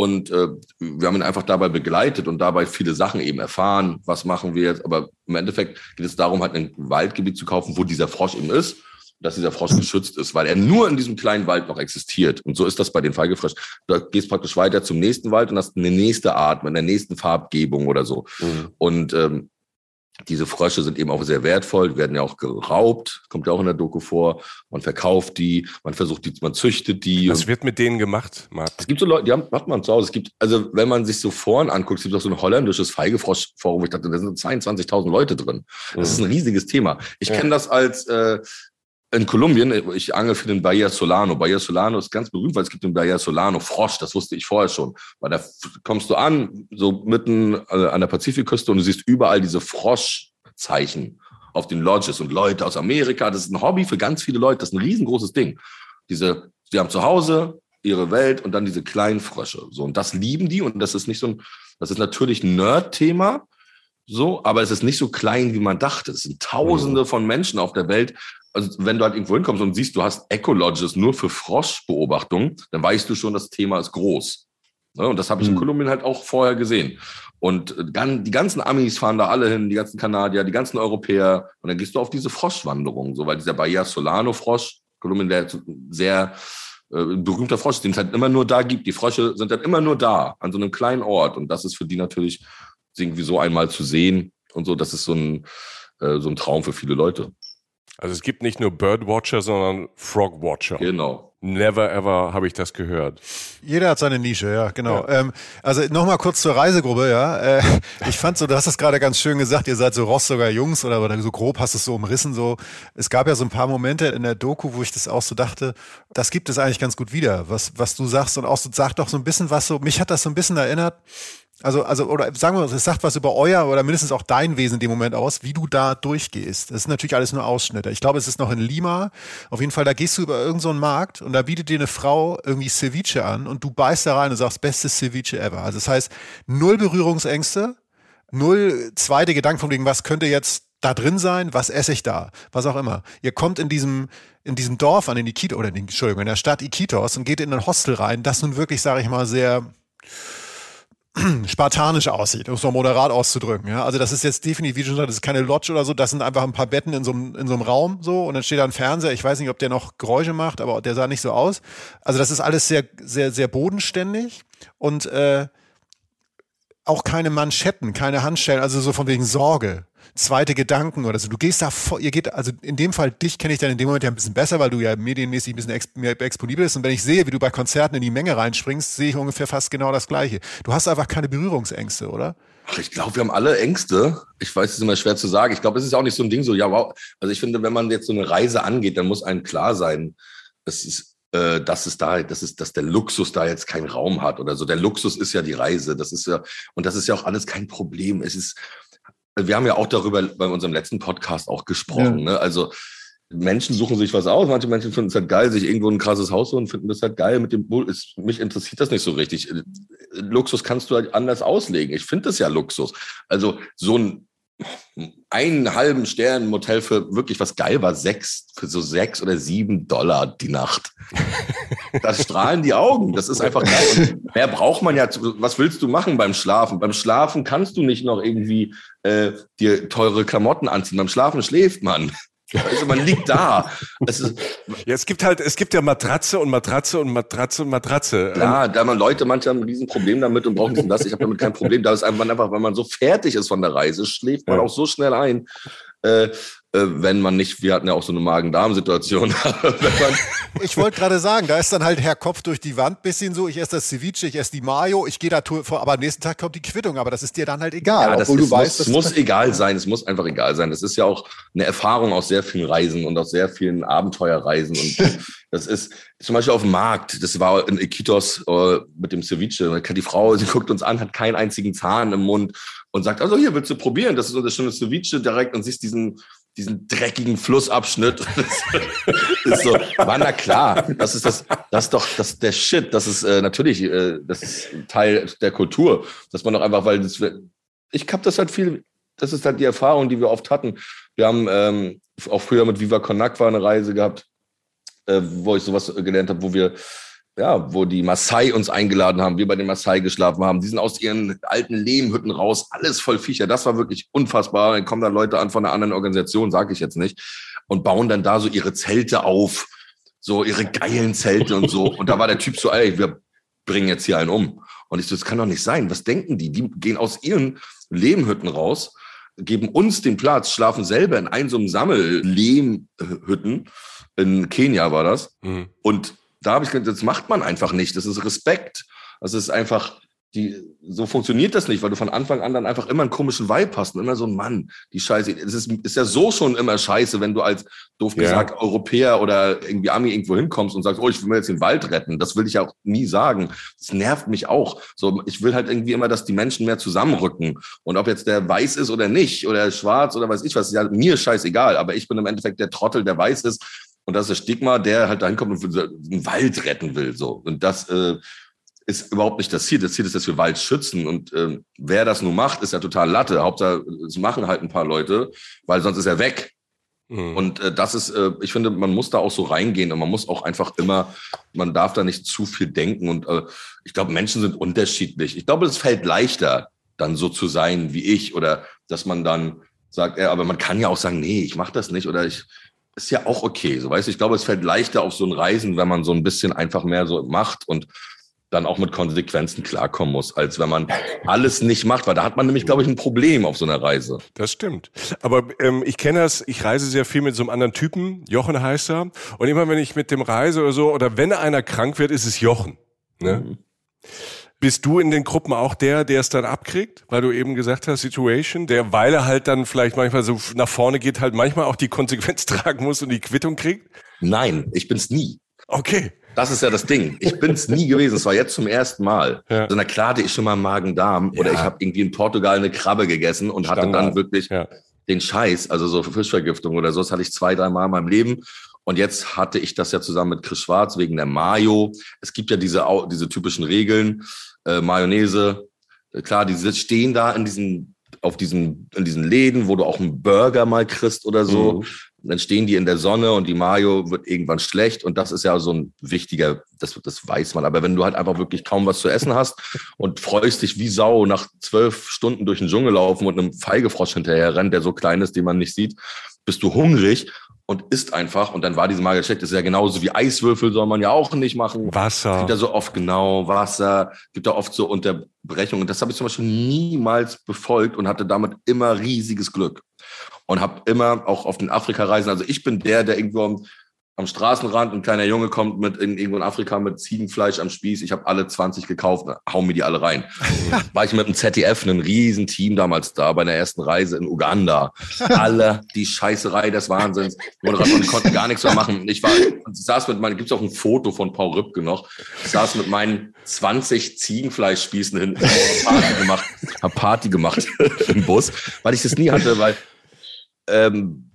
Und äh, wir haben ihn einfach dabei begleitet und dabei viele Sachen eben erfahren. Was machen wir jetzt? Aber im Endeffekt geht es darum, halt ein Waldgebiet zu kaufen, wo dieser Frosch eben ist, dass dieser Frosch geschützt ist, weil er nur in diesem kleinen Wald noch existiert. Und so ist das bei den Feigefrosch. Da gehst praktisch weiter zum nächsten Wald und hast eine nächste Art mit einer nächsten Farbgebung oder so. Mhm. Und ähm, diese Frösche sind eben auch sehr wertvoll, werden ja auch geraubt, kommt ja auch in der Doku vor. Man verkauft die, man versucht die, man züchtet die. Was wird mit denen gemacht, Martin? Es gibt so Leute, die haben, macht man zu Hause. Es gibt, also wenn man sich so Foren anguckt, es gibt auch so ein holländisches Feigefrosch-Forum, wo ich dachte, da sind 22.000 Leute drin. Das mhm. ist ein riesiges Thema. Ich ja. kenne das als äh, in Kolumbien, ich angel für den Bahia Solano. Bahia Solano ist ganz berühmt, weil es gibt den Bahia Solano Frosch, das wusste ich vorher schon. Weil da kommst du an, so mitten äh, an der Pazifikküste und du siehst überall diese Froschzeichen auf den Lodges und Leute aus Amerika. Das ist ein Hobby für ganz viele Leute, das ist ein riesengroßes Ding. Diese, die haben zu Hause ihre Welt und dann diese kleinen Frösche. So, und das lieben die und das ist nicht so ein, das ist natürlich ein Nerd-Thema, so, aber es ist nicht so klein, wie man dachte. Es sind Tausende mhm. von Menschen auf der Welt, also wenn du halt irgendwo hinkommst und siehst, du hast Ecologes nur für Froschbeobachtung, dann weißt du schon, das Thema ist groß. Ne? Und das habe ich in mhm. Kolumbien halt auch vorher gesehen. Und äh, die ganzen Amis fahren da alle hin, die ganzen Kanadier, die ganzen Europäer. Und dann gehst du auf diese Froschwanderung, so weil dieser Bahia Solano Frosch, Kolumbien, der sehr äh, berühmter Frosch, den es halt immer nur da gibt. Die Frösche sind dann immer nur da, an so einem kleinen Ort. Und das ist für die natürlich irgendwie so einmal zu sehen und so, das ist so ein, äh, so ein Traum für viele Leute. Also es gibt nicht nur Birdwatcher, sondern Frogwatcher. Genau. Never ever habe ich das gehört. Jeder hat seine Nische, ja, genau. Ja. Ähm, also nochmal kurz zur Reisegruppe, ja. Äh, ich fand so, du hast es gerade ganz schön gesagt, ihr seid so Rostocker Jungs oder, oder so grob hast es so umrissen. So, es gab ja so ein paar Momente in der Doku, wo ich das auch so dachte, das gibt es eigentlich ganz gut wieder, was, was du sagst und auch so sagt doch so ein bisschen was so, mich hat das so ein bisschen erinnert also, also, oder sagen wir, es sagt was über euer oder mindestens auch dein Wesen in dem Moment aus, wie du da durchgehst. Das ist natürlich alles nur Ausschnitte. Ich glaube, es ist noch in Lima. Auf jeden Fall, da gehst du über irgendeinen so Markt und da bietet dir eine Frau irgendwie Ceviche an und du beißt da rein und sagst, bestes Ceviche ever. Also, das heißt, null Berührungsängste, null zweite Gedanken von wegen, was könnte jetzt da drin sein, was esse ich da, was auch immer. Ihr kommt in diesem, in diesem Dorf an, in Iquitos, oder in, Entschuldigung, in der Stadt Iquitos und geht in ein Hostel rein, das nun wirklich, sage ich mal, sehr, spartanisch aussieht, um es mal moderat auszudrücken. Ja? Also das ist jetzt definitiv, wie schon gesagt, das ist keine Lodge oder so, das sind einfach ein paar Betten in so, einem, in so einem Raum so und dann steht da ein Fernseher. Ich weiß nicht, ob der noch Geräusche macht, aber der sah nicht so aus. Also das ist alles sehr, sehr, sehr bodenständig und äh, auch keine Manschetten, keine Handstellen, also so von wegen Sorge zweite Gedanken oder so. Du gehst da vor, ihr geht, also in dem Fall, dich kenne ich dann in dem Moment ja ein bisschen besser, weil du ja medienmäßig ein bisschen ex, mehr exponibel bist. Und wenn ich sehe, wie du bei Konzerten in die Menge reinspringst, sehe ich ungefähr fast genau das Gleiche. Du hast einfach keine Berührungsängste, oder? Ach, ich glaube, wir haben alle Ängste. Ich weiß, es ist immer schwer zu sagen. Ich glaube, es ist auch nicht so ein Ding so, ja, wow. Also ich finde, wenn man jetzt so eine Reise angeht, dann muss einem klar sein, es ist, äh, dass es da, dass es, dass der Luxus da jetzt keinen Raum hat oder so. Der Luxus ist ja die Reise. Das ist ja, und das ist ja auch alles kein Problem. Es ist, wir haben ja auch darüber bei unserem letzten Podcast auch gesprochen. Ja. Ne? Also Menschen suchen sich was aus. Manche Menschen finden es halt geil, sich irgendwo ein krasses Haus zu und finden das halt geil mit dem Bull. Ist, mich interessiert das nicht so richtig. Luxus kannst du halt anders auslegen. Ich finde das ja Luxus. Also so ein einen halben Stern Motel für wirklich was geil war, sechs, für so sechs oder sieben Dollar die Nacht. Das strahlen die Augen. Das ist einfach geil. Und mehr braucht man ja. Was willst du machen beim Schlafen? Beim Schlafen kannst du nicht noch irgendwie äh, dir teure Klamotten anziehen. Beim Schlafen schläft man. Also man liegt da. Es, ist, ja, es gibt halt, es gibt ja Matratze und Matratze und Matratze und Matratze. Ja, da man Leute manchmal ein Riesenproblem damit und brauchen das. Ich habe damit kein Problem. Da ist einfach, einfach, wenn man so fertig ist von der Reise, schläft man ja. auch so schnell ein. Äh, äh, wenn man nicht, wir hatten ja auch so eine Magen-Darm-Situation. ich wollte gerade sagen, da ist dann halt Herr Kopf durch die Wand bisschen so, ich esse das Ceviche, ich esse die Mayo, ich gehe da vor, aber am nächsten Tag kommt die Quittung, aber das ist dir dann halt egal. Ja, das ist, du weißt, muss, muss egal sein, es muss einfach egal sein. Das ist ja auch eine Erfahrung aus sehr vielen Reisen und aus sehr vielen Abenteuerreisen und das ist zum Beispiel auf dem Markt, das war in Iquitos uh, mit dem Ceviche, die Frau, sie guckt uns an, hat keinen einzigen Zahn im Mund und sagt, also hier willst du probieren, das ist so das schöne Ceviche direkt und siehst diesen diesen dreckigen Flussabschnitt. Das ist so, war na klar, das ist das, das ist doch, das der Shit, das ist äh, natürlich, äh, das ist Teil der Kultur, dass man doch einfach, weil das, ich habe das halt viel, das ist halt die Erfahrung, die wir oft hatten. Wir haben ähm, auch früher mit Viva Con Agua eine Reise gehabt, äh, wo ich sowas gelernt habe, wo wir ja, wo die Maasai uns eingeladen haben, wir bei den Maasai geschlafen haben. Die sind aus ihren alten Lehmhütten raus, alles voll Viecher. Das war wirklich unfassbar. Dann kommen da Leute an von einer anderen Organisation, sage ich jetzt nicht, und bauen dann da so ihre Zelte auf, so ihre geilen Zelte und so. Und da war der Typ so, ey, wir bringen jetzt hier einen um. Und ich so, das kann doch nicht sein. Was denken die? Die gehen aus ihren Lehmhütten raus, geben uns den Platz, schlafen selber in einem so einem Sammellehmhütten. In Kenia war das. Mhm. Und da habe ich gesagt, das macht man einfach nicht. Das ist Respekt. Das ist einfach, die, so funktioniert das nicht, weil du von Anfang an dann einfach immer einen komischen Vibe hast und immer so ein Mann, die Scheiße. Es ist, ist ja so schon immer scheiße, wenn du als, doof ja. gesagt, Europäer oder irgendwie Ami irgendwo hinkommst und sagst, oh, ich will mir jetzt den Wald retten. Das will ich ja auch nie sagen. Das nervt mich auch. So, ich will halt irgendwie immer, dass die Menschen mehr zusammenrücken. Und ob jetzt der weiß ist oder nicht, oder schwarz oder weiß ich was, ist ja mir scheißegal. Aber ich bin im Endeffekt der Trottel, der weiß ist und das ist das Stigma, der halt dahin kommt und einen Wald retten will. So. Und das äh, ist überhaupt nicht das Ziel. Das Ziel ist, dass wir Wald schützen. Und äh, wer das nun macht, ist ja total Latte. Hauptsache, es machen halt ein paar Leute, weil sonst ist er weg. Mhm. Und äh, das ist, äh, ich finde, man muss da auch so reingehen und man muss auch einfach immer, man darf da nicht zu viel denken. Und äh, ich glaube, Menschen sind unterschiedlich. Ich glaube, es fällt leichter, dann so zu sein wie ich oder dass man dann sagt, ja, aber man kann ja auch sagen, nee, ich mache das nicht oder ich ist ja auch okay. So weißt du, ich glaube, es fällt leichter auf so ein Reisen, wenn man so ein bisschen einfach mehr so macht und dann auch mit Konsequenzen klarkommen muss, als wenn man alles nicht macht, weil da hat man nämlich, glaube ich, ein Problem auf so einer Reise. Das stimmt. Aber ähm, ich kenne das, ich reise sehr viel mit so einem anderen Typen, Jochen heißt er, und immer wenn ich mit dem reise oder so, oder wenn einer krank wird, ist es Jochen. Ne? Mhm. Bist du in den Gruppen auch der, der es dann abkriegt, weil du eben gesagt hast, Situation, der, weil er halt dann vielleicht manchmal so nach vorne geht, halt manchmal auch die Konsequenz tragen muss und die Quittung kriegt? Nein, ich bin's nie. Okay. Das ist ja das Ding. Ich bin's nie gewesen. Es war jetzt zum ersten Mal. Ja. So, na klar hatte ich schon mal Magen-Darm ja. oder ich habe irgendwie in Portugal eine Krabbe gegessen und Standard. hatte dann wirklich ja. den Scheiß, also so Fischvergiftung oder so. Das hatte ich zwei, drei Mal in meinem Leben. Und jetzt hatte ich das ja zusammen mit Chris Schwarz wegen der Mayo. Es gibt ja diese, diese typischen Regeln äh, Mayonnaise. Klar, die stehen da in diesen, auf diesen, in diesen Läden, wo du auch einen Burger mal kriegst oder so. Mhm. dann stehen die in der Sonne und die Mayo wird irgendwann schlecht und das ist ja so ein wichtiger, das, das weiß man. Aber wenn du halt einfach wirklich kaum was zu essen hast und freust dich wie Sau nach zwölf Stunden durch den Dschungel laufen und einem Feigefrosch hinterher rennt, der so klein ist, den man nicht sieht, bist du hungrig und isst einfach und dann war diese Mager schlecht. Das ist ja genauso wie Eiswürfel soll man ja auch nicht machen. Wasser. Es gibt ja so oft genau Wasser, gibt da oft so Unterbrechungen. Das habe ich zum Beispiel niemals befolgt und hatte damit immer riesiges Glück und habe immer auch auf den Afrika-Reisen, also ich bin der, der irgendwo am, Straßenrand, ein kleiner Junge kommt mit in, irgendwo in Afrika mit Ziegenfleisch am Spieß. Ich habe alle 20 gekauft, hau mir die alle rein. War ich mit dem ZDF, einem riesen Team damals da bei der ersten Reise in Uganda. Alle die Scheißerei des Wahnsinns. Moderatoren konnten gar nichts mehr machen. Ich war, ich saß mit meinen, gibt's auch ein Foto von Paul Rübke noch. Ich saß mit meinen 20 Ziegenfleischspießen hinten, Party gemacht, hab Party gemacht im Bus, weil ich das nie hatte, weil ähm,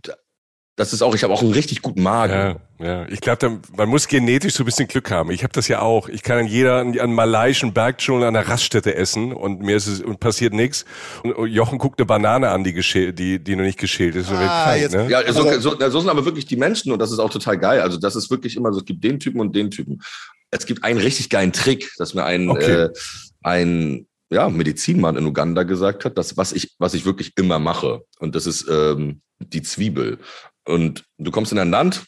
das ist auch, ich habe auch einen richtig guten Magen. Ja, ja. Ich glaube, man muss genetisch so ein bisschen Glück haben. Ich habe das ja auch. Ich kann an jeder, an, an malaiischen Bergdschungel an der Raststätte essen und mir ist es und passiert nichts. Und Jochen guckt eine Banane an, die geschält, die, die noch nicht geschält ist. Ah, krank, ne? Ja, so, so, so sind aber wirklich die Menschen und das ist auch total geil. Also das ist wirklich immer so, es gibt den Typen und den Typen. Es gibt einen richtig geilen Trick, dass mir ein, okay. äh, ein ja, Medizinmann in Uganda gesagt hat, dass was ich, was ich wirklich immer mache. Und das ist ähm, die Zwiebel. Und du kommst in ein Land,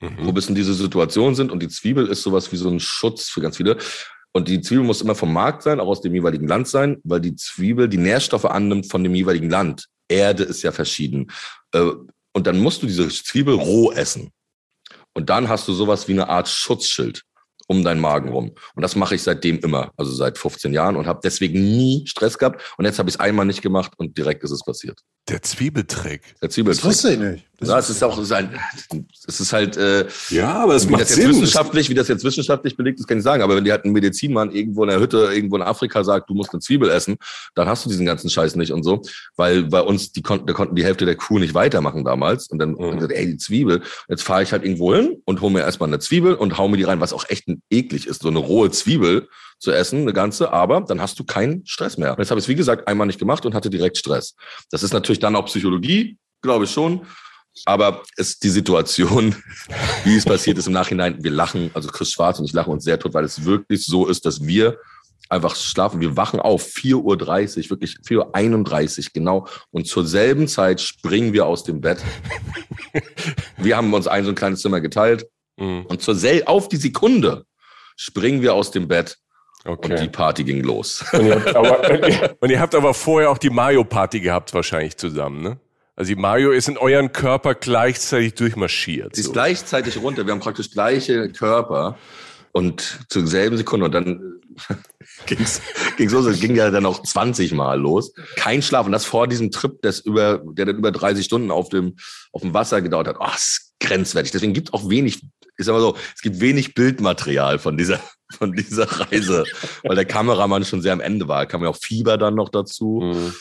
mhm. wo bis in diese Situation sind und die Zwiebel ist sowas wie so ein Schutz für ganz viele. Und die Zwiebel muss immer vom Markt sein, auch aus dem jeweiligen Land sein, weil die Zwiebel die Nährstoffe annimmt von dem jeweiligen Land. Erde ist ja verschieden. Äh, und dann musst du diese Zwiebel roh essen. Und dann hast du sowas wie eine Art Schutzschild um deinen Magen rum. Und das mache ich seitdem immer, also seit 15 Jahren und habe deswegen nie Stress gehabt. Und jetzt habe ich es einmal nicht gemacht und direkt ist es passiert. Der Zwiebeltrick. Der Zwiebeltrick. Das wusste ich nicht. Das ja, es ist auch, es ist halt, äh, ja, aber es macht das Sinn. Wissenschaftlich, wie das jetzt wissenschaftlich belegt ist, kann ich sagen. Aber wenn dir halt ein Medizinmann irgendwo in der Hütte, irgendwo in Afrika sagt, du musst eine Zwiebel essen, dann hast du diesen ganzen Scheiß nicht und so. Weil bei uns, die konnten, da konnten die Hälfte der Crew nicht weitermachen damals. Und dann, mhm. gesagt, ey, die Zwiebel. Jetzt fahre ich halt irgendwo hin und hole mir erstmal eine Zwiebel und hau mir die rein, was auch echt eklig ist. So eine rohe Zwiebel zu essen, eine ganze, aber dann hast du keinen Stress mehr. Und jetzt habe ich es, wie gesagt, einmal nicht gemacht und hatte direkt Stress. Das ist natürlich dann auch Psychologie, glaube ich schon. Aber es die Situation, wie es passiert ist im Nachhinein, wir lachen, also Chris Schwarz und ich lachen uns sehr tot, weil es wirklich so ist, dass wir einfach schlafen. Wir wachen auf, 4.30 Uhr, wirklich 4.31 Uhr genau. Und zur selben Zeit springen wir aus dem Bett. wir haben uns ein so ein kleines Zimmer geteilt. Mhm. Und zur sel auf die Sekunde springen wir aus dem Bett Okay. Und die Party ging los. Und ihr, aber, und ihr, habt aber vorher auch die Mario-Party gehabt, wahrscheinlich zusammen, ne? Also die Mario ist in euren Körper gleichzeitig durchmarschiert. Sie ist so. gleichzeitig runter. Wir haben praktisch gleiche Körper und zur selben Sekunde. Und dann ging's, ging's los. Es ging ja dann auch 20 Mal los. Kein Schlaf. Und das vor diesem Trip, das über, der dann über 30 Stunden auf dem, auf dem Wasser gedauert hat. Oh, ist grenzwertig. Deswegen gibt auch wenig, ich sag mal so, es gibt wenig Bildmaterial von dieser, von dieser Reise, weil der Kameramann schon sehr am Ende war. Da kam ja auch Fieber dann noch dazu. Mhm.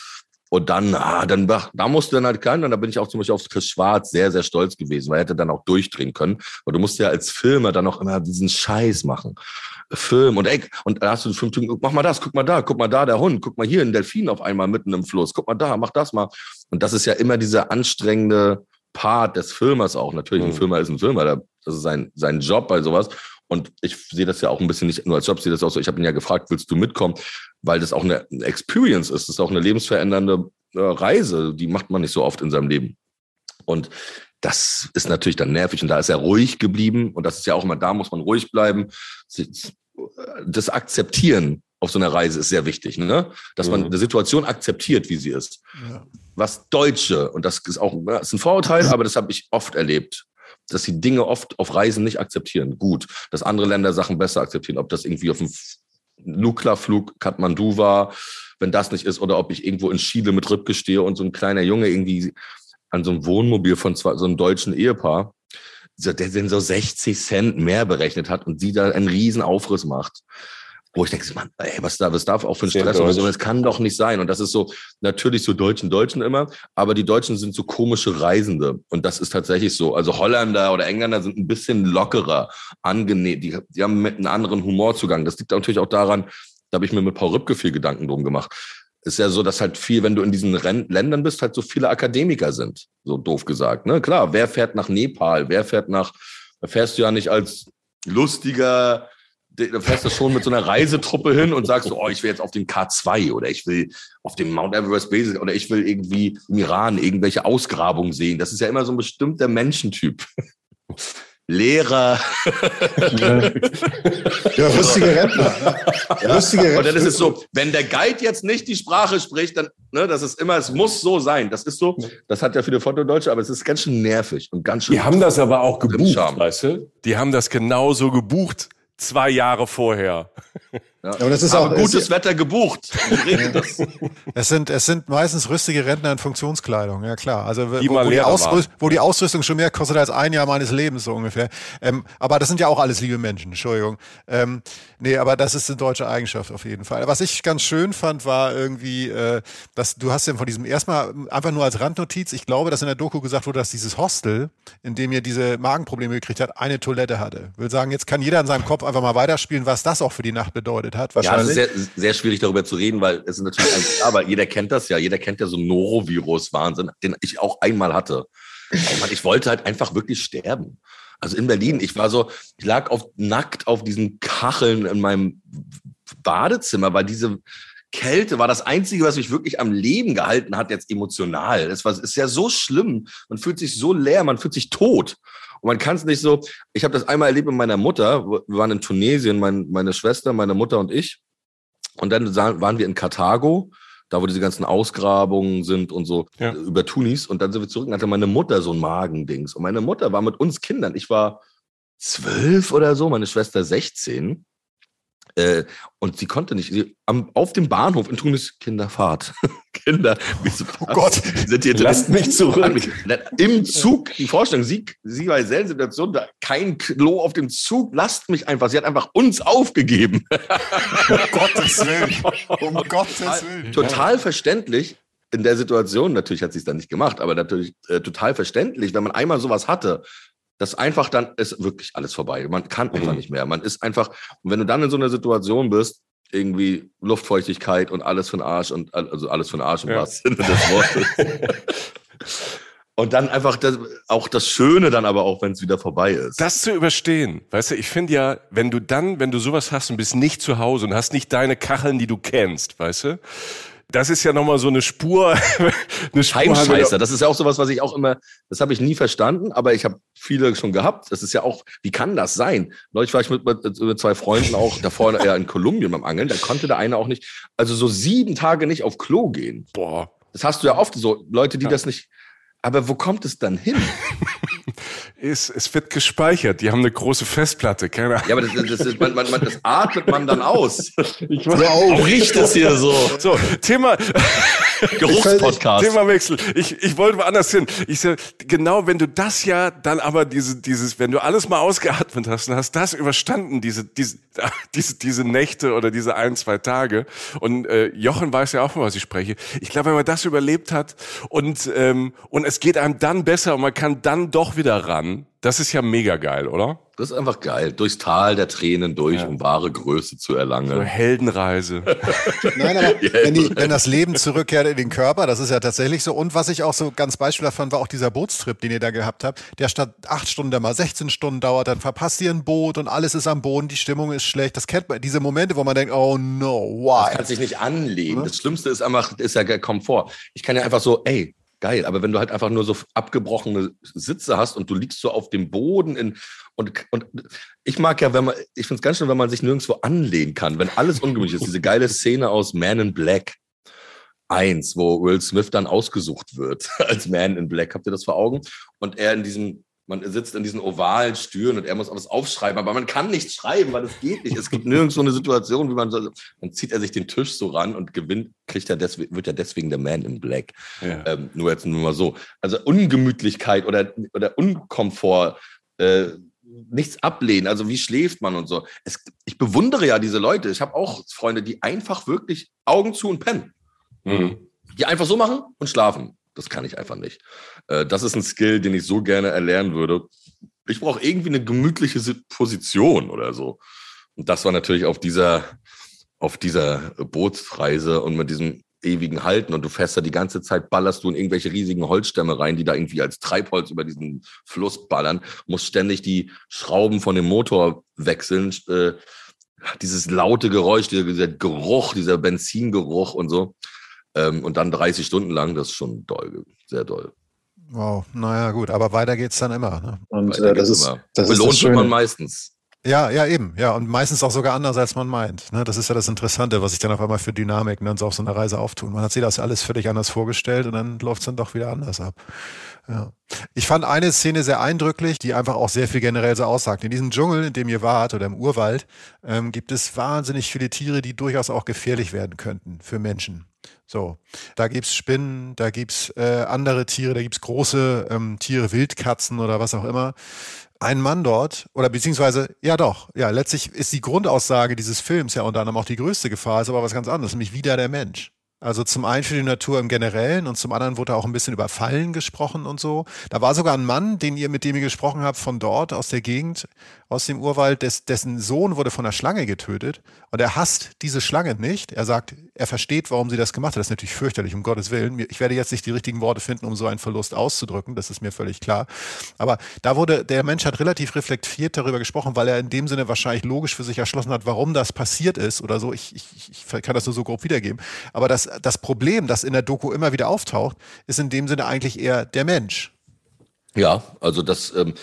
Und dann, ah, dann, da musste dann halt keinen, und da bin ich auch zum Beispiel auf Chris Schwarz sehr, sehr stolz gewesen, weil er hätte dann auch durchdrehen können. Weil du musst ja als Filmer dann auch immer diesen Scheiß machen. Film und ey, und da hast du fünf Minuten, mach mal das, guck mal da, guck mal da, der Hund, guck mal hier, ein Delfin auf einmal mitten im Fluss, guck mal da, mach das mal. Und das ist ja immer dieser anstrengende Part des Filmers auch. Natürlich, mhm. ein Filmer ist ein Filmer, das ist sein, sein Job bei sowas. Und ich sehe das ja auch ein bisschen nicht nur als Job, sehe das auch so. Ich habe ihn ja gefragt, willst du mitkommen? Weil das auch eine Experience ist. Das ist auch eine lebensverändernde äh, Reise. Die macht man nicht so oft in seinem Leben. Und das ist natürlich dann nervig. Und da ist er ruhig geblieben. Und das ist ja auch immer, da muss man ruhig bleiben. Das Akzeptieren auf so einer Reise ist sehr wichtig, ne? Dass man mhm. eine Situation akzeptiert, wie sie ist. Ja. Was Deutsche, und das ist auch das ist ein Vorurteil, aber das habe ich oft erlebt dass sie Dinge oft auf Reisen nicht akzeptieren. Gut, dass andere Länder Sachen besser akzeptieren, ob das irgendwie auf dem Nukla-Flug Kathmandu war, wenn das nicht ist, oder ob ich irgendwo in Chile mit Ripke stehe und so ein kleiner Junge irgendwie an so einem Wohnmobil von zwei, so einem deutschen Ehepaar, der den so 60 Cent mehr berechnet hat und sie da einen riesen Aufriss macht wo ich denke, Mann, ey, was da, was darf auch für ein Stress und so, das kann doch nicht sein. Und das ist so, natürlich so Deutschen, Deutschen immer, aber die Deutschen sind so komische Reisende. Und das ist tatsächlich so. Also Holländer oder Engländer sind ein bisschen lockerer, angenehm, die, die haben mit einem anderen Humorzugang. Das liegt natürlich auch daran, da habe ich mir mit Paul Rübke viel Gedanken drum gemacht. ist ja so, dass halt viel, wenn du in diesen Ren Ländern bist, halt so viele Akademiker sind, so doof gesagt. Ne? Klar, wer fährt nach Nepal, wer fährt nach, da fährst du ja nicht als lustiger, da fährst du schon mit so einer Reisetruppe hin und sagst so, oh, ich will jetzt auf den K2 oder ich will auf dem Mount Everest Base oder ich will irgendwie im Iran irgendwelche Ausgrabungen sehen. Das ist ja immer so ein bestimmter Menschentyp. Lehrer. ja, lustige Rentner. Ne? Ja. Lustige Rentner. Und dann ist es so, wenn der Guide jetzt nicht die Sprache spricht, dann, ne, das ist immer, es muss so sein. Das ist so, das hat ja viele Fotodeutsche, aber es ist ganz schön nervig und ganz schön. Die haben das aber auch gebucht, weißt du? Die haben das genauso gebucht zwei Jahre vorher. Ja. Aber das ist Aber auch gutes Wetter gebucht. es sind es sind meistens rüstige Rentner in Funktionskleidung, ja klar. Also wo, wo, die Ausrüst, wo, die Ausrüstung schon mehr kostet als ein Jahr meines Lebens so ungefähr. Ähm, aber das sind ja auch alles liebe Menschen. Entschuldigung. Ähm, nee, aber das ist eine deutsche Eigenschaft auf jeden Fall. Was ich ganz schön fand, war irgendwie, äh, dass du hast ja von diesem erstmal einfach nur als Randnotiz. Ich glaube, dass in der Doku gesagt wurde, dass dieses Hostel, in dem ihr diese Magenprobleme gekriegt hat, eine Toilette hatte. Ich will sagen, jetzt kann jeder in seinem Kopf einfach mal weiterspielen, was das auch für die Nacht bedeutet hat. Wahrscheinlich. Ja, es ist sehr, sehr schwierig darüber zu reden, weil es ist natürlich ein, aber jeder kennt das ja, jeder kennt ja so Norovirus-Wahnsinn, den ich auch einmal hatte. Ich wollte halt einfach wirklich sterben. Also in Berlin, ich war so, ich lag auf, nackt auf diesen Kacheln in meinem Badezimmer, weil diese Kälte war das Einzige, was mich wirklich am Leben gehalten hat, jetzt emotional. Es war, ist ja so schlimm. Man fühlt sich so leer, man fühlt sich tot. Und man kann es nicht so, ich habe das einmal erlebt mit meiner Mutter, wir waren in Tunesien, mein, meine Schwester, meine Mutter und ich. Und dann waren wir in Karthago, da wo diese ganzen Ausgrabungen sind und so ja. über Tunis. Und dann sind wir zurück und hatte meine Mutter so ein Magendings. Und meine Mutter war mit uns Kindern, ich war zwölf oder so, meine Schwester 16. Äh, und sie konnte nicht. Sie, am, auf dem Bahnhof in Tunis, Kinderfahrt. Kinder, oh Gott, sind hier lasst mich zurück. Mich, Im Zug, die Vorstellung, sie, sie war in selben Situation, da kein Klo auf dem Zug, lasst mich einfach. Sie hat einfach uns aufgegeben. um Gottes Willen. Um Gottes Willen. Total verständlich in der Situation, natürlich hat sie es dann nicht gemacht, aber natürlich äh, total verständlich, wenn man einmal sowas hatte, das einfach dann ist wirklich alles vorbei. Man kann einfach mhm. nicht mehr. Man ist einfach, und wenn du dann in so einer Situation bist, irgendwie Luftfeuchtigkeit und alles für den Arsch und also alles für den Arsch im ja. wahrsten Sinne des Wortes. und dann einfach das, auch das Schöne dann aber auch, wenn es wieder vorbei ist. Das zu überstehen, weißt du, ich finde ja, wenn du dann, wenn du sowas hast und bist nicht zu Hause und hast nicht deine Kacheln, die du kennst, weißt du, das ist ja nochmal so eine Spur. eine Spur Heimscheißer. Das ist ja auch sowas, was ich auch immer, das habe ich nie verstanden, aber ich habe viele schon gehabt. Das ist ja auch, wie kann das sein? Neulich war ich mit, mit, mit zwei Freunden auch davor ja, in Kolumbien beim Angeln, da konnte der eine auch nicht, also so sieben Tage nicht auf Klo gehen. Boah. Das hast du ja oft so, Leute, die ja. das nicht, aber wo kommt es dann hin? ist, es wird gespeichert. Die haben eine große Festplatte, keine Ahnung. Ja, aber das, das, ist, man, man, das atmet man dann aus. Ich war auch riecht es hier so. So, Thema Geruchspodcast. Thema Wechsel. Ich, ich wollte woanders hin. Ich sag, genau, wenn du das ja dann aber diese, dieses, wenn du alles mal ausgeatmet hast und hast das überstanden, diese, diese, diese, diese Nächte oder diese ein, zwei Tage. Und äh, Jochen weiß ja auch, von was ich spreche. Ich glaube, wenn man das überlebt hat und, ähm, und es geht einem dann besser und man kann dann doch wieder ran, das ist ja mega geil, oder? Das ist einfach geil. Durchs Tal der Tränen durch, ja. um wahre Größe zu erlangen. So Heldenreise. Nein, aber wenn, die, wenn, das Leben zurückkehrt in den Körper, das ist ja tatsächlich so. Und was ich auch so ganz beispielhaft fand, war auch dieser Bootstrip, den ihr da gehabt habt, der statt acht Stunden mal 16 Stunden dauert, dann verpasst ihr ein Boot und alles ist am Boden, die Stimmung ist schlecht. Das kennt man, diese Momente, wo man denkt, oh no, why? Das kann sich nicht anlehnen. Das Schlimmste ist einfach, ist ja Komfort. Ich kann ja einfach so, ey, geil. Aber wenn du halt einfach nur so abgebrochene Sitze hast und du liegst so auf dem Boden in, und, und ich mag ja, wenn man, ich finde es ganz schön, wenn man sich nirgendwo anlehnen kann, wenn alles ungemütlich ist. Diese geile Szene aus Man in Black 1, wo Will Smith dann ausgesucht wird als Man in Black. Habt ihr das vor Augen? Und er in diesem man sitzt in diesen ovalen Stühlen und er muss alles aufschreiben, aber man kann nicht schreiben, weil es geht nicht. Es gibt nirgends so eine Situation, wie man so, dann zieht er sich den Tisch so ran und gewinnt, kriegt er deswegen, wird er deswegen der Man in Black. Ja. Ähm, nur jetzt nur mal so. Also Ungemütlichkeit oder, oder Unkomfort, äh, nichts ablehnen. Also wie schläft man und so. Es, ich bewundere ja diese Leute. Ich habe auch Freunde, die einfach wirklich Augen zu und pennen. Mhm. Die einfach so machen und schlafen. Das kann ich einfach nicht. Äh, das ist ein Skill, den ich so gerne erlernen würde. Ich brauche irgendwie eine gemütliche Position oder so. Und das war natürlich auf dieser, auf dieser Bootsreise und mit diesem ewigen halten und du fährst da die ganze Zeit, ballerst du in irgendwelche riesigen Holzstämme rein, die da irgendwie als Treibholz über diesen Fluss ballern, musst ständig die Schrauben von dem Motor wechseln, äh, dieses laute Geräusch, dieser, dieser, Geruch, dieser Benzingeruch und so. Ähm, und dann 30 Stunden lang, das ist schon doll, sehr doll. Wow, naja, gut, aber weiter geht's dann immer. Ne? Und äh, das, ist, das belohnt ist das man meistens. Ja, ja, eben. Ja, und meistens auch sogar anders, als man meint. Ne? Das ist ja das Interessante, was sich dann auf einmal für Dynamiken dann so auf so einer Reise auftun. Man hat sich das alles völlig anders vorgestellt und dann läuft es dann doch wieder anders ab. Ja. Ich fand eine Szene sehr eindrücklich, die einfach auch sehr viel generell so aussagt. In diesem Dschungel, in dem ihr wart oder im Urwald, ähm, gibt es wahnsinnig viele Tiere, die durchaus auch gefährlich werden könnten für Menschen. So, da gibt's Spinnen, da gibt's äh, andere Tiere, da gibt's große ähm, Tiere, Wildkatzen oder was auch immer ein Mann dort, oder beziehungsweise, ja doch, ja, letztlich ist die Grundaussage dieses Films ja unter anderem auch die größte Gefahr, ist aber was ganz anderes, nämlich wieder der Mensch. Also zum einen für die Natur im Generellen und zum anderen wurde auch ein bisschen über Fallen gesprochen und so. Da war sogar ein Mann, den ihr, mit dem ihr gesprochen habt, von dort, aus der Gegend, aus dem Urwald, des, dessen Sohn wurde von einer Schlange getötet und er hasst diese Schlange nicht. Er sagt, er versteht, warum sie das gemacht hat. Das ist natürlich fürchterlich, um Gottes Willen. Ich werde jetzt nicht die richtigen Worte finden, um so einen Verlust auszudrücken, das ist mir völlig klar. Aber da wurde, der Mensch hat relativ reflektiert darüber gesprochen, weil er in dem Sinne wahrscheinlich logisch für sich erschlossen hat, warum das passiert ist oder so. Ich, ich, ich kann das nur so grob wiedergeben. Aber das, das Problem, das in der Doku immer wieder auftaucht, ist in dem Sinne eigentlich eher der Mensch. Ja, also das, ähm,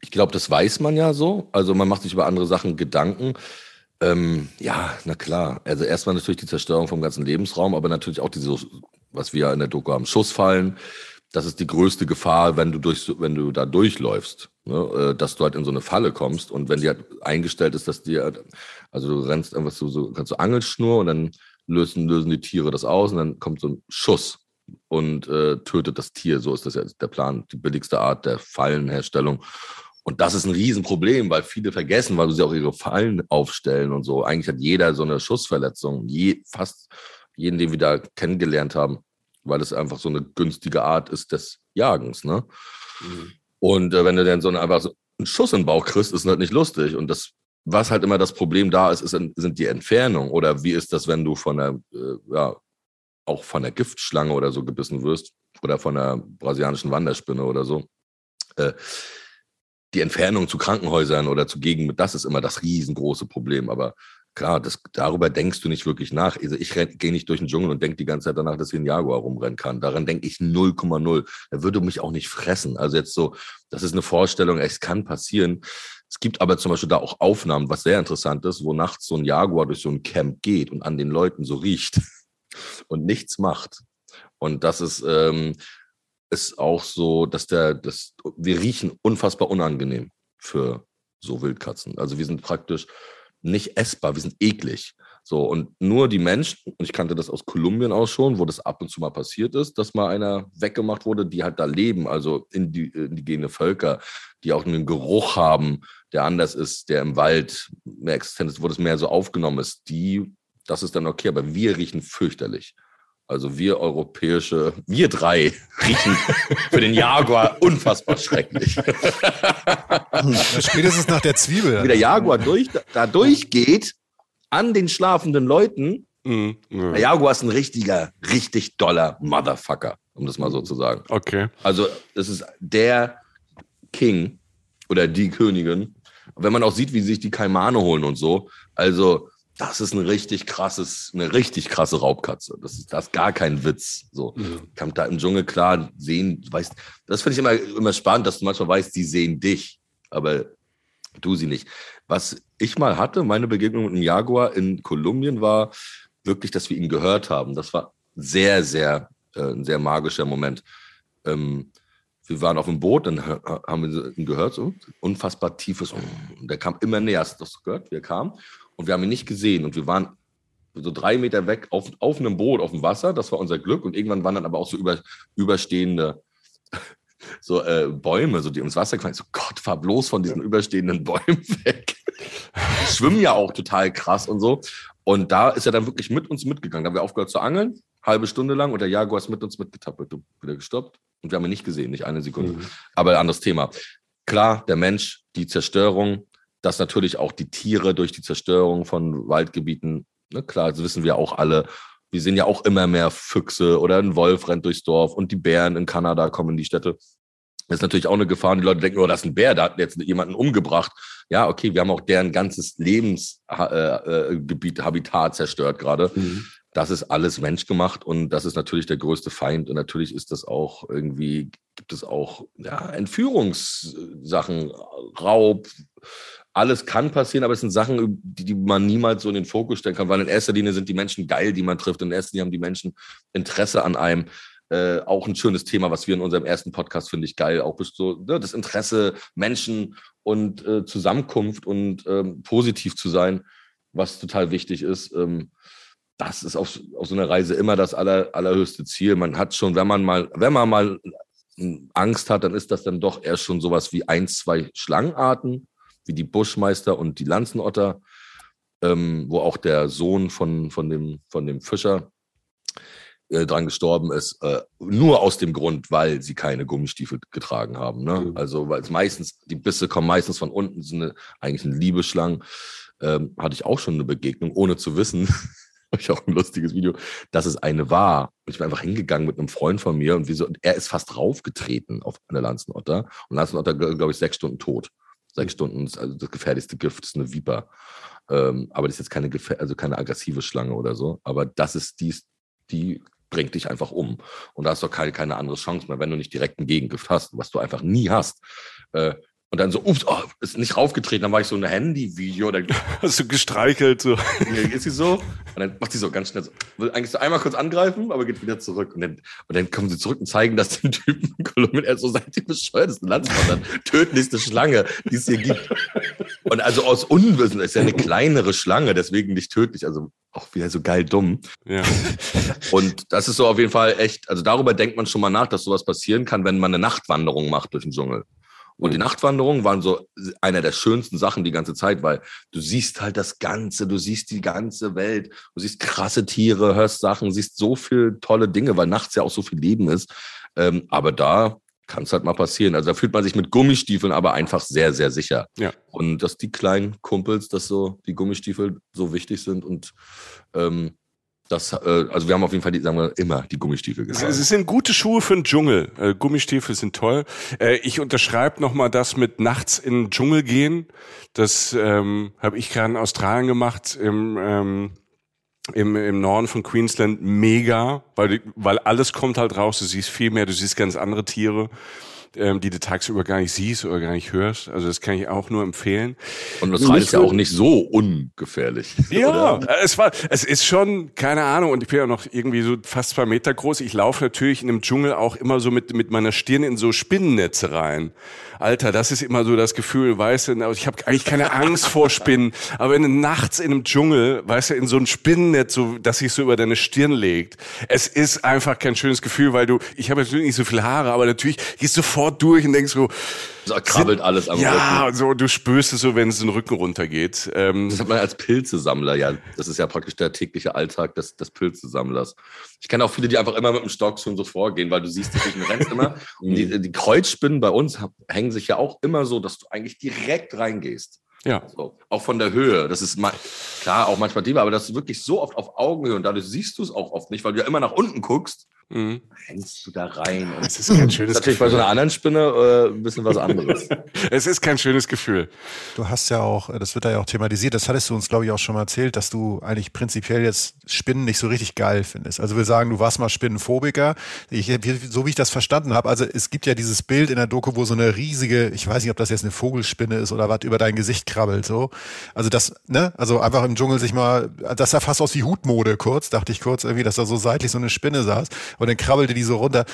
ich glaube, das weiß man ja so. Also man macht sich über andere Sachen Gedanken. Ähm, ja, na klar. Also erstmal natürlich die Zerstörung vom ganzen Lebensraum, aber natürlich auch diese, was wir in der Doku haben, Schussfallen. Das ist die größte Gefahr, wenn du durch, wenn du da durchläufst, ne? Äh, dass du halt in so eine Falle kommst und wenn die halt eingestellt ist, dass dir, halt, also du rennst einfach so, so kannst du Angelschnur und dann lösen, lösen die Tiere das aus und dann kommt so ein Schuss und äh, tötet das Tier. So ist das ja der Plan, die billigste Art der Fallenherstellung. Und das ist ein Riesenproblem, weil viele vergessen, weil sie auch ihre Fallen aufstellen und so. Eigentlich hat jeder so eine Schussverletzung, je, fast jeden, den wir da kennengelernt haben, weil es einfach so eine günstige Art ist des Jagens. Ne? Mhm. Und äh, wenn du dann so eine, einfach so einen Schuss in den Bauch kriegst, ist halt nicht lustig. Und das, was halt immer das Problem da ist, ist sind die Entfernungen. Oder wie ist das, wenn du von der, äh, ja, auch von der Giftschlange oder so gebissen wirst oder von der brasilianischen Wanderspinne oder so. Äh, die Entfernung zu Krankenhäusern oder zu Gegenden, das ist immer das riesengroße Problem. Aber klar, das, darüber denkst du nicht wirklich nach. Also ich gehe nicht durch den Dschungel und denke die ganze Zeit danach, dass hier ein Jaguar rumrennen kann. Daran denke ich 0,0. Er würde mich auch nicht fressen. Also jetzt so, das ist eine Vorstellung, es kann passieren. Es gibt aber zum Beispiel da auch Aufnahmen, was sehr interessant ist, wo nachts so ein Jaguar durch so ein Camp geht und an den Leuten so riecht und nichts macht. Und das ist, ähm, ist auch so, dass der, das, wir riechen unfassbar unangenehm für so Wildkatzen. Also wir sind praktisch nicht essbar, wir sind eklig. So, und nur die Menschen, und ich kannte das aus Kolumbien auch schon, wo das ab und zu mal passiert ist, dass mal einer weggemacht wurde, die halt da leben, also indigene Völker, die auch einen Geruch haben, der anders ist, der im Wald mehr existent ist, wo das mehr so aufgenommen ist, die, das ist dann okay, aber wir riechen fürchterlich. Also wir europäische, wir drei riechen für den Jaguar unfassbar schrecklich. Spätestens nach der Zwiebel. Wie der Jaguar durch, da durchgeht an den schlafenden Leuten. Mhm, Der Jaguar ist ein richtiger, richtig doller Motherfucker, um das mal so zu sagen. Okay. Also das ist der King oder die Königin. Wenn man auch sieht, wie sich die Kaimane holen und so. Also das ist ein richtig krasses, eine richtig krasse Raubkatze. Das ist, das ist gar kein Witz. So, mhm. kann da im Dschungel klar sehen, weißt, das finde ich immer, immer spannend, dass du manchmal weißt, die sehen dich, aber du sie nicht. Was ich mal hatte, meine Begegnung mit einem Jaguar in Kolumbien war wirklich, dass wir ihn gehört haben. Das war sehr, sehr, äh, ein sehr magischer Moment. Ähm, wir waren auf dem Boot, dann haben wir ihn gehört, so unfassbar tiefes. Und der kam immer näher. Hast du das gehört? wie er kam? und wir haben ihn nicht gesehen und wir waren so drei Meter weg auf, auf einem Boot auf dem Wasser. Das war unser Glück und irgendwann waren dann aber auch so über, überstehende so äh, Bäume, so die ins Wasser gefallen. So Gott, fahr bloß von diesen überstehenden Bäumen weg. Die schwimmen ja auch total krass und so. Und da ist er dann wirklich mit uns mitgegangen. Da haben wir aufgehört zu angeln, halbe Stunde lang und der Jaguar ist mit uns mitgetappelt, wieder gestoppt. Und wir haben ihn nicht gesehen, nicht eine Sekunde. Mhm. Aber anderes Thema. Klar, der Mensch, die Zerstörung, dass natürlich auch die Tiere durch die Zerstörung von Waldgebieten, ne, klar, das wissen wir auch alle, Wir sehen ja auch immer mehr Füchse oder ein Wolf rennt durchs Dorf und die Bären in Kanada kommen in die Städte. Das ist natürlich auch eine Gefahr. Die Leute denken, oh, das ist ein Bär, da hat jetzt jemanden umgebracht. Ja, okay, wir haben auch deren ganzes Lebensgebiet, äh, äh, Habitat zerstört gerade. Mhm. Das ist alles menschgemacht und das ist natürlich der größte Feind. Und natürlich ist das auch irgendwie, gibt es auch ja, Entführungssachen, Raub, alles kann passieren, aber es sind Sachen, die, die, man niemals so in den Fokus stellen kann, weil in erster Linie sind die Menschen geil, die man trifft. In erster Linie haben die Menschen Interesse an einem. Äh, auch ein schönes Thema, was wir in unserem ersten Podcast finde ich geil. Auch so ne, das Interesse, Menschen und äh, Zusammenkunft und ähm, positiv zu sein, was total wichtig ist. Ähm, das ist auf, auf so einer Reise immer das aller, allerhöchste Ziel. Man hat schon, wenn man mal, wenn man mal Angst hat, dann ist das dann doch erst schon sowas wie ein, zwei Schlangenarten, wie die Buschmeister und die Lanzenotter, ähm, wo auch der Sohn von, von, dem, von dem Fischer äh, dran gestorben ist, äh, nur aus dem Grund, weil sie keine Gummistiefel getragen haben. Ne? Mhm. Also, weil es meistens, die Bisse kommen meistens von unten, sind eine, eigentlich eine Liebeschlangen. Ähm, hatte ich auch schon eine Begegnung, ohne zu wissen, habe ich auch ein lustiges Video, dass es eine war. Und ich bin einfach hingegangen mit einem Freund von mir und, wie so, und er ist fast raufgetreten auf eine Lanzenotter. Und Lanzenotter, glaube ich, sechs Stunden tot. Sechs mhm. Stunden ist also das gefährlichste Gift, ist eine Viper. Ähm, aber das ist jetzt keine, also keine aggressive Schlange oder so. Aber das ist die, die bringt dich einfach um. Und da hast du keine, keine andere Chance mehr, wenn du nicht direkt ein Gegengift hast, was du einfach nie hast. Äh, und dann so, ups, oh, ist nicht raufgetreten. Dann war ich so ein Handy-Video. Hast du gestreichelt so? Geht sie so. Und dann macht sie so ganz schnell so. Will eigentlich so einmal kurz angreifen, aber geht wieder zurück. Und dann, und dann kommen sie zurück und zeigen das dem Typen Kolumbien. Er so, seid ihr bescheuert? Das ist ein Landsmann. Tödlichste Schlange, die es hier gibt. Und also aus Unwissen, ist ja eine kleinere Schlange, deswegen nicht tödlich. Also auch wieder so geil dumm. Ja. Und das ist so auf jeden Fall echt, also darüber denkt man schon mal nach, dass sowas passieren kann, wenn man eine Nachtwanderung macht durch den Dschungel. Und die Nachtwanderungen waren so einer der schönsten Sachen die ganze Zeit, weil du siehst halt das Ganze, du siehst die ganze Welt, du siehst krasse Tiere, hörst Sachen, siehst so viel tolle Dinge, weil nachts ja auch so viel Leben ist. Ähm, aber da kann es halt mal passieren. Also da fühlt man sich mit Gummistiefeln aber einfach sehr, sehr sicher. Ja. Und dass die kleinen Kumpels, dass so die Gummistiefel so wichtig sind und ähm, das, äh, also wir haben auf jeden Fall, die, sagen wir, immer die Gummistiefel gesagt. Es sind gute Schuhe für den Dschungel. Äh, Gummistiefel sind toll. Äh, ich unterschreibe nochmal das mit nachts in den Dschungel gehen. Das ähm, habe ich gerade in Australien gemacht, im, ähm, im, im Norden von Queensland. Mega, weil, weil alles kommt halt raus. Du siehst viel mehr, du siehst ganz andere Tiere ähm, die du tagsüber gar nicht siehst oder gar nicht hörst. Also das kann ich auch nur empfehlen. Und das ist ja auch nicht so ungefährlich. Ja, oder? es war, es ist schon, keine Ahnung, und ich bin ja noch irgendwie so fast zwei Meter groß. Ich laufe natürlich in dem Dschungel auch immer so mit, mit meiner Stirn in so Spinnennetze rein. Alter, das ist immer so das Gefühl, weißt du, also ich habe eigentlich keine Angst vor Spinnen, aber wenn du nachts in einem Dschungel, weißt du, in so ein Spinnennetz, so, das sich so über deine Stirn legt, es ist einfach kein schönes Gefühl, weil du, ich habe natürlich nicht so viele Haare, aber natürlich gehst du sofort durch und denkst so, so krabbelt alles am ja, Rücken. Ja, so, du spürst es so, wenn es den Rücken runtergeht. Ähm, das hat man als Pilzesammler, ja. Das ist ja praktisch der tägliche Alltag des, des Pilzesammlers. Ich kenne auch viele, die einfach immer mit dem Stock schon so vorgehen, weil du siehst, du rennst immer. Und die, die Kreuzspinnen bei uns hängen sich ja auch immer so, dass du eigentlich direkt reingehst. Ja. So, auch von der Höhe. Das ist mal, klar auch manchmal tiefer, aber das ist wirklich so oft auf Augenhöhe und dadurch siehst du es auch oft nicht, weil du ja immer nach unten guckst. Mhm. Rennst du da rein? Und das ist kein schönes Natürlich Gefühl. bei so einer anderen Spinne äh, ein bisschen was anderes. es ist kein schönes Gefühl. Du hast ja auch, das wird da ja auch thematisiert, das hattest du uns, glaube ich, auch schon mal erzählt, dass du eigentlich prinzipiell jetzt Spinnen nicht so richtig geil findest. Also wir sagen, du warst mal Spinnenphobiker. Ich, so wie ich das verstanden habe, also es gibt ja dieses Bild in der Doku, wo so eine riesige, ich weiß nicht, ob das jetzt eine Vogelspinne ist oder was, über dein Gesicht krabbelt. So. Also das, ne, also einfach im Dschungel sich mal, das sah fast aus wie Hutmode kurz, dachte ich kurz irgendwie, dass da so seitlich so eine Spinne saß. Und dann krabbelte die so runter.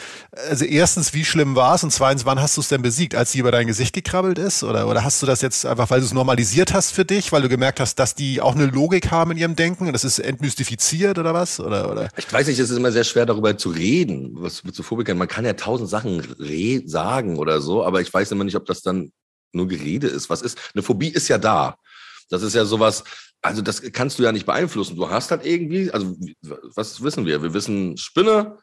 Also erstens, wie schlimm war es? Und zweitens, wann hast du es denn besiegt? Als sie über dein Gesicht gekrabbelt ist? Oder, oder hast du das jetzt einfach, weil du es normalisiert hast für dich, weil du gemerkt hast, dass die auch eine Logik haben in ihrem Denken und das ist entmystifiziert oder was? Oder, oder? Ich weiß nicht, es ist immer sehr schwer darüber zu reden, was mit so Phobikern. Man kann ja tausend Sachen sagen oder so, aber ich weiß immer nicht, ob das dann nur Gerede ist. Was ist? Eine Phobie ist ja da. Das ist ja sowas, also das kannst du ja nicht beeinflussen. Du hast halt irgendwie, also was wissen wir? Wir wissen Spinne,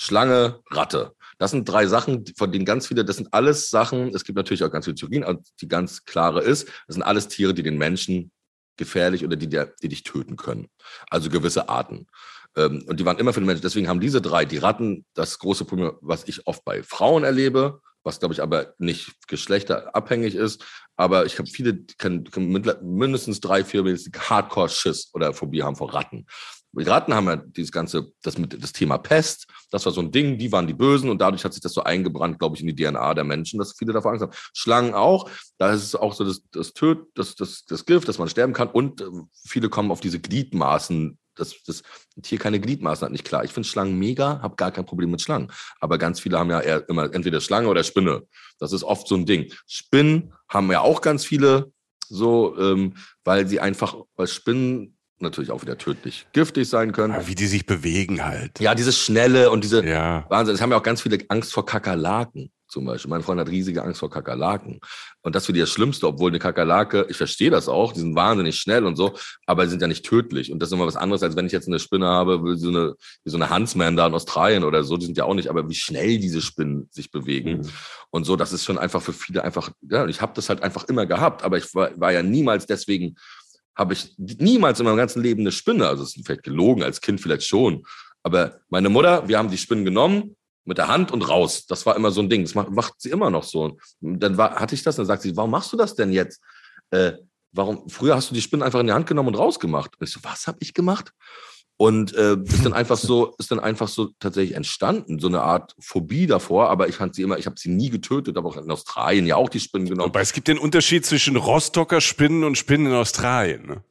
Schlange, Ratte. Das sind drei Sachen, von denen ganz viele, das sind alles Sachen, es gibt natürlich auch ganz viele Theorien, die ganz klare ist, das sind alles Tiere, die den Menschen gefährlich oder die, die dich töten können. Also gewisse Arten. Ähm, und die waren immer für den Menschen. Deswegen haben diese drei, die Ratten, das große Problem, was ich oft bei Frauen erlebe, was glaube ich aber nicht geschlechterabhängig ist. Aber ich habe viele, die können, können mindestens drei, vier Hardcore-Schiss oder Phobie haben vor Ratten. Die Ratten haben ja dieses ganze, das mit das Thema Pest, das war so ein Ding, die waren die Bösen und dadurch hat sich das so eingebrannt, glaube ich, in die DNA der Menschen, dass viele davor Angst haben. Schlangen auch, da ist es auch so das, das Töt, das, das, das Gift, dass man sterben kann und äh, viele kommen auf diese Gliedmaßen dass das Tier keine Gliedmaßen hat, nicht klar. Ich finde Schlangen mega, habe gar kein Problem mit Schlangen. Aber ganz viele haben ja eher immer entweder Schlange oder Spinne. Das ist oft so ein Ding. Spinnen haben ja auch ganz viele so, ähm, weil sie einfach, weil Spinnen natürlich auch wieder tödlich giftig sein können. Ja, wie die sich bewegen halt. Ja, dieses Schnelle und diese ja. Wahnsinn. Es haben ja auch ganz viele Angst vor Kakerlaken zum Beispiel. Mein Freund hat riesige Angst vor Kakerlaken. Und das für die das Schlimmste, obwohl eine Kakerlake, ich verstehe das auch, die sind wahnsinnig schnell und so, aber sie sind ja nicht tödlich. Und das ist immer was anderes, als wenn ich jetzt eine Spinne habe, wie so eine, wie so eine Huntsman da in Australien oder so, die sind ja auch nicht, aber wie schnell diese Spinnen sich bewegen. Mhm. Und so, das ist schon einfach für viele einfach, ja, und ich habe das halt einfach immer gehabt, aber ich war, war ja niemals deswegen, habe ich niemals in meinem ganzen Leben eine Spinne, also es ist vielleicht gelogen, als Kind vielleicht schon. Aber meine Mutter, wir haben die Spinnen genommen, mit der Hand und raus. Das war immer so ein Ding. Das macht, macht sie immer noch so. Dann war, hatte ich das, dann sagt sie, warum machst du das denn jetzt? Äh, warum? Früher hast du die Spinnen einfach in die Hand genommen und rausgemacht. Und ich so, was habe ich gemacht? Und äh, ist dann einfach so, ist dann einfach so tatsächlich entstanden, so eine Art Phobie davor. Aber ich fand sie immer, ich habe sie nie getötet, aber auch in Australien ja auch die Spinnen genommen. Aber es gibt den Unterschied zwischen Rostocker Spinnen und Spinnen in Australien. Ne?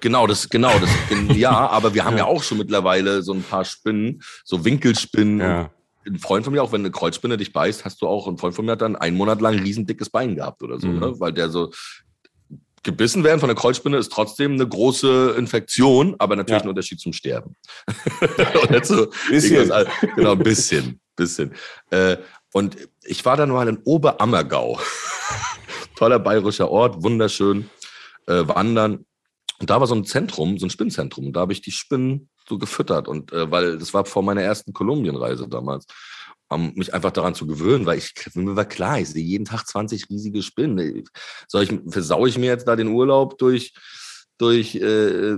Genau, das, genau, das, ja, aber wir haben ja. ja auch schon mittlerweile so ein paar Spinnen, so Winkelspinnen. Ja ein Freund von mir, auch wenn eine Kreuzspinne dich beißt, hast du auch, ein Freund von mir hat dann einen Monat lang ein riesendickes Bein gehabt oder so, mhm. ne? weil der so gebissen werden von der Kreuzspinne ist trotzdem eine große Infektion, aber natürlich ja. ein Unterschied zum Sterben. so, bisschen. Genau, ein bisschen, bisschen. Äh, und ich war dann mal in Oberammergau. Toller bayerischer Ort, wunderschön, äh, wandern. Und da war so ein Zentrum, so ein Spinnzentrum. Und da habe ich die Spinnen so gefüttert. Und äh, weil das war vor meiner ersten Kolumbienreise damals, um mich einfach daran zu gewöhnen, weil ich mir war klar, ich sehe jeden Tag 20 riesige Spinnen. Soll ich, versaue ich mir jetzt da den Urlaub durch, durch äh,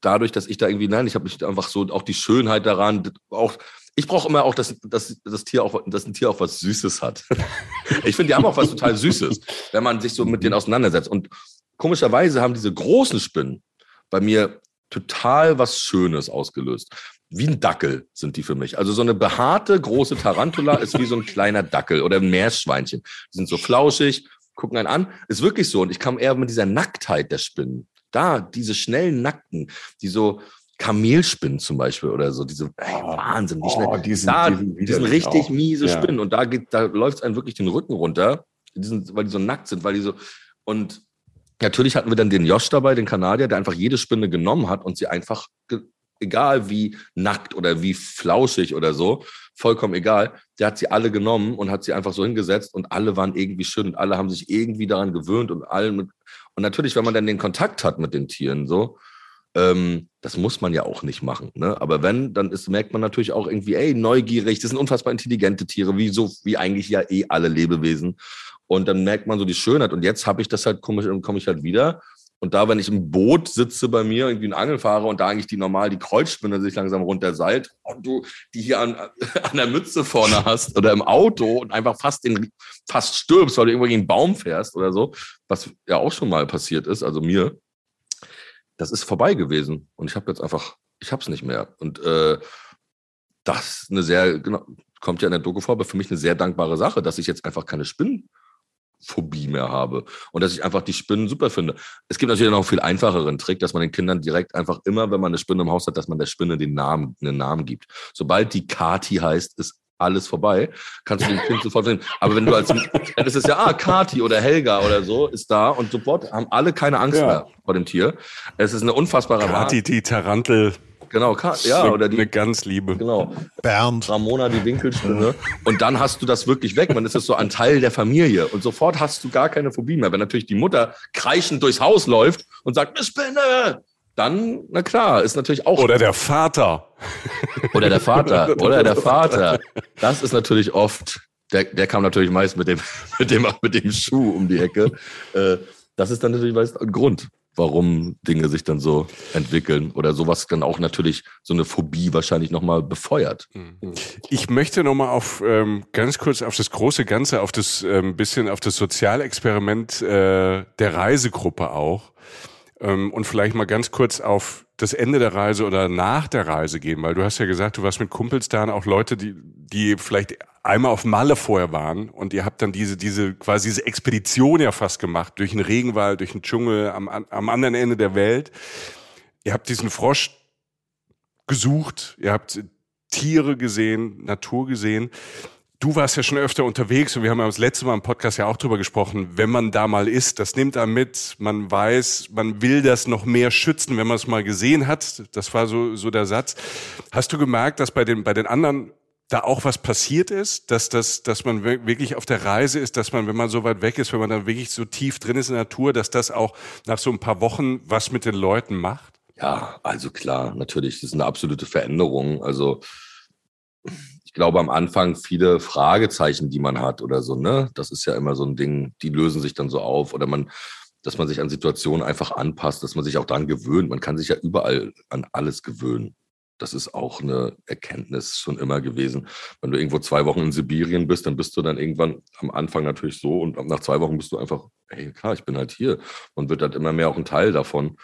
dadurch, dass ich da irgendwie, nein, ich habe mich einfach so auch die Schönheit daran, auch ich brauche immer auch, dass, dass, das Tier auch, dass ein Tier auch was Süßes hat. ich finde, die haben auch was total Süßes, wenn man sich so mit denen auseinandersetzt. Und komischerweise haben diese großen Spinnen bei mir total was Schönes ausgelöst. Wie ein Dackel sind die für mich. Also so eine behaarte, große Tarantula ist wie so ein kleiner Dackel oder ein Meerschweinchen. Die sind so flauschig, gucken einen an. Ist wirklich so. Und ich kam eher mit dieser Nacktheit der Spinnen. Da, diese schnellen Nackten, die so, Kamelspinnen zum Beispiel oder so, diese ey, oh, Wahnsinn, wie schnell. Oh, die sind, da, die sind, die sind richtig auch. miese ja. Spinnen und da geht, da läuft es einem wirklich den Rücken runter, die sind, weil die so nackt sind, weil die so und Natürlich hatten wir dann den Josh dabei, den Kanadier, der einfach jede Spinne genommen hat und sie einfach, egal wie nackt oder wie flauschig oder so, vollkommen egal, der hat sie alle genommen und hat sie einfach so hingesetzt und alle waren irgendwie schön und alle haben sich irgendwie daran gewöhnt und allen mit, und natürlich, wenn man dann den Kontakt hat mit den Tieren, so, ähm, das muss man ja auch nicht machen. Ne? Aber wenn, dann ist, merkt man natürlich auch irgendwie, ey, neugierig, das sind unfassbar intelligente Tiere, wie so, wie eigentlich ja eh alle Lebewesen. Und dann merkt man so die Schönheit. Und jetzt habe ich das halt, komme komm ich halt wieder. Und da, wenn ich im Boot sitze bei mir, irgendwie ein Angel fahre und da eigentlich die normal die Kreuzspinne sich langsam runterseilt und du die hier an, an der Mütze vorne hast oder im Auto und einfach fast den, fast stirbst, weil du irgendwo gegen einen Baum fährst oder so, was ja auch schon mal passiert ist, also mir, das ist vorbei gewesen. Und ich habe jetzt einfach, ich habe es nicht mehr. Und äh, das ist eine sehr, genau, kommt ja in der Doku vor, aber für mich eine sehr dankbare Sache, dass ich jetzt einfach keine Spinnen Phobie mehr habe und dass ich einfach die Spinnen super finde. Es gibt natürlich noch einen viel einfacheren Trick, dass man den Kindern direkt einfach immer, wenn man eine Spinne im Haus hat, dass man der Spinne den Namen, einen Namen gibt. Sobald die Kati heißt, ist alles vorbei. Kannst du dem Kind sofort sehen. Aber wenn du als, dann ist ja, ah, Kati oder Helga oder so ist da und sofort haben alle keine Angst ja. mehr vor dem Tier. Es ist eine unfassbare Kati, die Tarantel. Genau, ja, oder die. Eine ganz liebe. Genau. Bernd. Ramona, die Winkelspinne. Und dann hast du das wirklich weg. Man ist es so ein Teil der Familie. Und sofort hast du gar keine Phobie mehr. Wenn natürlich die Mutter kreischend durchs Haus läuft und sagt, eine Spinne! Dann, na klar, ist natürlich auch. Oder der Vater. Oder der Vater. Oder der Vater. Das ist natürlich oft, der, der kam natürlich meist mit dem, mit dem, mit dem Schuh um die Ecke. Äh, das ist dann natürlich meist ein Grund warum Dinge sich dann so entwickeln oder sowas dann auch natürlich so eine Phobie wahrscheinlich nochmal befeuert. Mhm. Ich möchte nochmal auf ähm, ganz kurz auf das große Ganze, auf das ähm, bisschen auf das Sozialexperiment äh, der Reisegruppe auch und vielleicht mal ganz kurz auf das Ende der Reise oder nach der Reise gehen, weil du hast ja gesagt, du warst mit Kumpels da und auch Leute, die, die vielleicht einmal auf Malle vorher waren und ihr habt dann diese, diese, quasi diese Expedition ja fast gemacht, durch den Regenwald, durch den Dschungel am, am anderen Ende der Welt. Ihr habt diesen Frosch gesucht, ihr habt Tiere gesehen, Natur gesehen. Du warst ja schon öfter unterwegs und wir haben ja das letzte Mal im Podcast ja auch drüber gesprochen, wenn man da mal ist, das nimmt er mit, man weiß, man will das noch mehr schützen, wenn man es mal gesehen hat. Das war so, so der Satz. Hast du gemerkt, dass bei den, bei den anderen da auch was passiert ist, dass das, dass man wirklich auf der Reise ist, dass man, wenn man so weit weg ist, wenn man dann wirklich so tief drin ist in der Natur, dass das auch nach so ein paar Wochen was mit den Leuten macht? Ja, also klar, natürlich, das ist eine absolute Veränderung. Also ich glaube, am Anfang viele Fragezeichen, die man hat oder so, ne? Das ist ja immer so ein Ding, die lösen sich dann so auf oder man, dass man sich an Situationen einfach anpasst, dass man sich auch daran gewöhnt. Man kann sich ja überall an alles gewöhnen. Das ist auch eine Erkenntnis schon immer gewesen. Wenn du irgendwo zwei Wochen in Sibirien bist, dann bist du dann irgendwann am Anfang natürlich so und nach zwei Wochen bist du einfach, hey, klar, ich bin halt hier und wird halt immer mehr auch ein Teil davon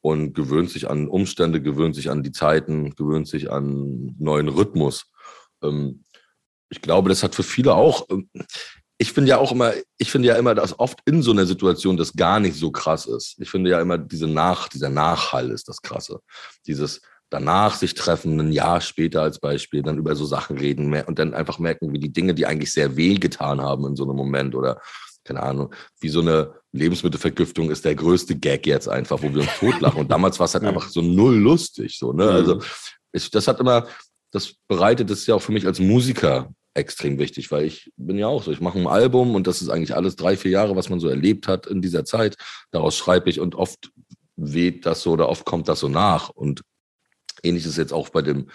und gewöhnt sich an Umstände, gewöhnt sich an die Zeiten, gewöhnt sich an neuen Rhythmus ich glaube, das hat für viele auch, ähm, ich finde ja auch immer, ich finde ja immer, dass oft in so einer Situation das gar nicht so krass ist. Ich finde ja immer, diese Nach, dieser Nachhall ist das Krasse. Dieses danach sich treffen, ein Jahr später als Beispiel, dann über so Sachen reden und dann einfach merken, wie die Dinge, die eigentlich sehr weh getan haben in so einem Moment oder keine Ahnung, wie so eine Lebensmittelvergiftung ist der größte Gag jetzt einfach, wo wir uns totlachen. Und damals war es halt einfach so null lustig, so, ne? Also, ich, das hat immer, das bereitet es ja auch für mich als Musiker extrem wichtig, weil ich bin ja auch so, ich mache ein Album und das ist eigentlich alles drei, vier Jahre, was man so erlebt hat in dieser Zeit. Daraus schreibe ich und oft weht das so oder oft kommt das so nach. Und ähnlich ist jetzt auch bei dem,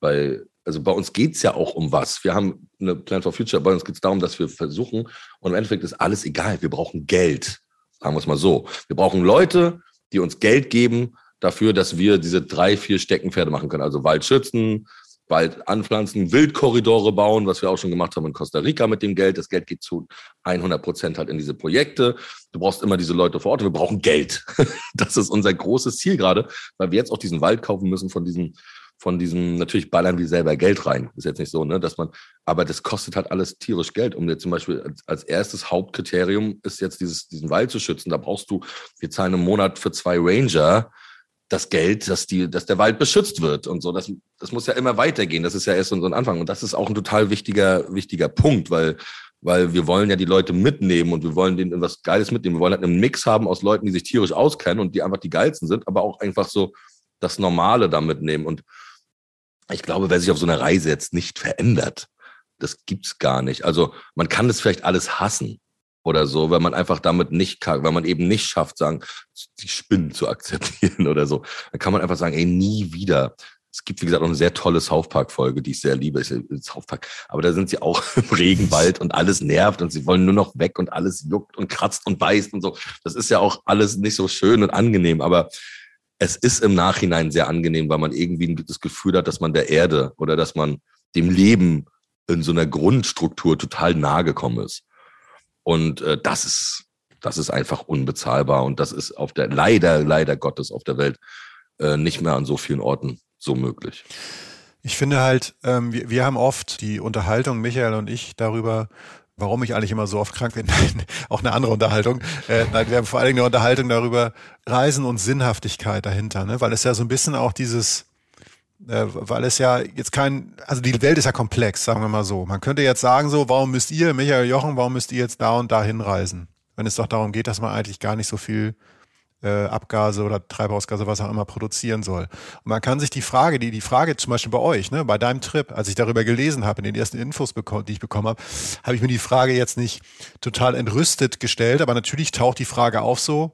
bei, also bei uns geht es ja auch um was. Wir haben eine Plan for Future, bei uns geht es darum, dass wir versuchen, und im Endeffekt ist alles egal, wir brauchen Geld. Sagen wir es mal so. Wir brauchen Leute, die uns Geld geben dafür, dass wir diese drei, vier Steckenpferde machen können. Also Wald schützen, bald anpflanzen, Wildkorridore bauen, was wir auch schon gemacht haben in Costa Rica mit dem Geld. Das Geld geht zu 100 Prozent halt in diese Projekte. Du brauchst immer diese Leute vor Ort. Wir brauchen Geld. Das ist unser großes Ziel gerade, weil wir jetzt auch diesen Wald kaufen müssen von diesen von diesem, natürlich ballern wir selber Geld rein. Ist jetzt nicht so, ne, dass man, aber das kostet halt alles tierisch Geld. Um jetzt zum Beispiel als, als erstes Hauptkriterium ist jetzt dieses, diesen Wald zu schützen. Da brauchst du, wir zahlen im Monat für zwei Ranger, das Geld, dass die, dass der Wald beschützt wird und so. Das, das muss ja immer weitergehen. Das ist ja erst so ein Anfang. Und das ist auch ein total wichtiger, wichtiger Punkt, weil, weil wir wollen ja die Leute mitnehmen und wir wollen denen was Geiles mitnehmen. Wir wollen halt einen Mix haben aus Leuten, die sich tierisch auskennen und die einfach die geilsten sind, aber auch einfach so das Normale da mitnehmen. Und ich glaube, wer sich auf so einer Reise jetzt nicht verändert, das gibt's gar nicht. Also man kann das vielleicht alles hassen oder so, wenn man einfach damit nicht kann, wenn man eben nicht schafft, sagen, die Spinnen zu akzeptieren oder so, dann kann man einfach sagen, ey, nie wieder. Es gibt, wie gesagt, auch eine sehr tolle South Park-Folge, die ich sehr liebe. Ich, South Park. Aber da sind sie auch im Regenwald und alles nervt und sie wollen nur noch weg und alles juckt und kratzt und beißt und so. Das ist ja auch alles nicht so schön und angenehm, aber es ist im Nachhinein sehr angenehm, weil man irgendwie das Gefühl hat, dass man der Erde oder dass man dem Leben in so einer Grundstruktur total nahe gekommen ist. Und äh, das ist, das ist einfach unbezahlbar. Und das ist auf der, leider, leider Gottes auf der Welt äh, nicht mehr an so vielen Orten so möglich. Ich finde halt, ähm, wir, wir haben oft die Unterhaltung, Michael und ich, darüber, warum ich eigentlich immer so oft krank bin. auch eine andere Unterhaltung. Äh, nein, wir haben vor allen Dingen eine Unterhaltung darüber, Reisen und Sinnhaftigkeit dahinter, ne? weil es ja so ein bisschen auch dieses, weil es ja jetzt kein, also die Welt ist ja komplex, sagen wir mal so. Man könnte jetzt sagen so, warum müsst ihr, Michael Jochen, warum müsst ihr jetzt da und da hinreisen? Wenn es doch darum geht, dass man eigentlich gar nicht so viel äh, Abgase oder Treibhausgase, was auch immer produzieren soll. Und man kann sich die Frage, die, die Frage zum Beispiel bei euch, ne, bei deinem Trip, als ich darüber gelesen habe, in den ersten Infos, die ich bekommen habe, habe ich mir die Frage jetzt nicht total entrüstet gestellt, aber natürlich taucht die Frage auf so,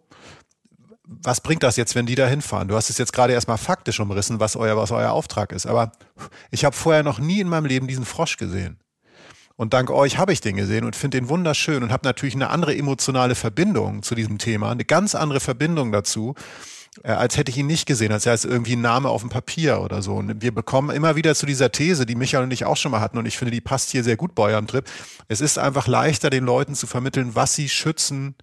was bringt das jetzt, wenn die da hinfahren? Du hast es jetzt gerade erstmal faktisch umrissen, was euer, was euer Auftrag ist. Aber ich habe vorher noch nie in meinem Leben diesen Frosch gesehen. Und dank euch habe ich den gesehen und finde den wunderschön und habe natürlich eine andere emotionale Verbindung zu diesem Thema, eine ganz andere Verbindung dazu, äh, als hätte ich ihn nicht gesehen, als wäre es irgendwie ein Name auf dem Papier oder so. Und wir bekommen immer wieder zu dieser These, die Michael und ich auch schon mal hatten, und ich finde, die passt hier sehr gut bei eurem Trip. Es ist einfach leichter, den Leuten zu vermitteln, was sie schützen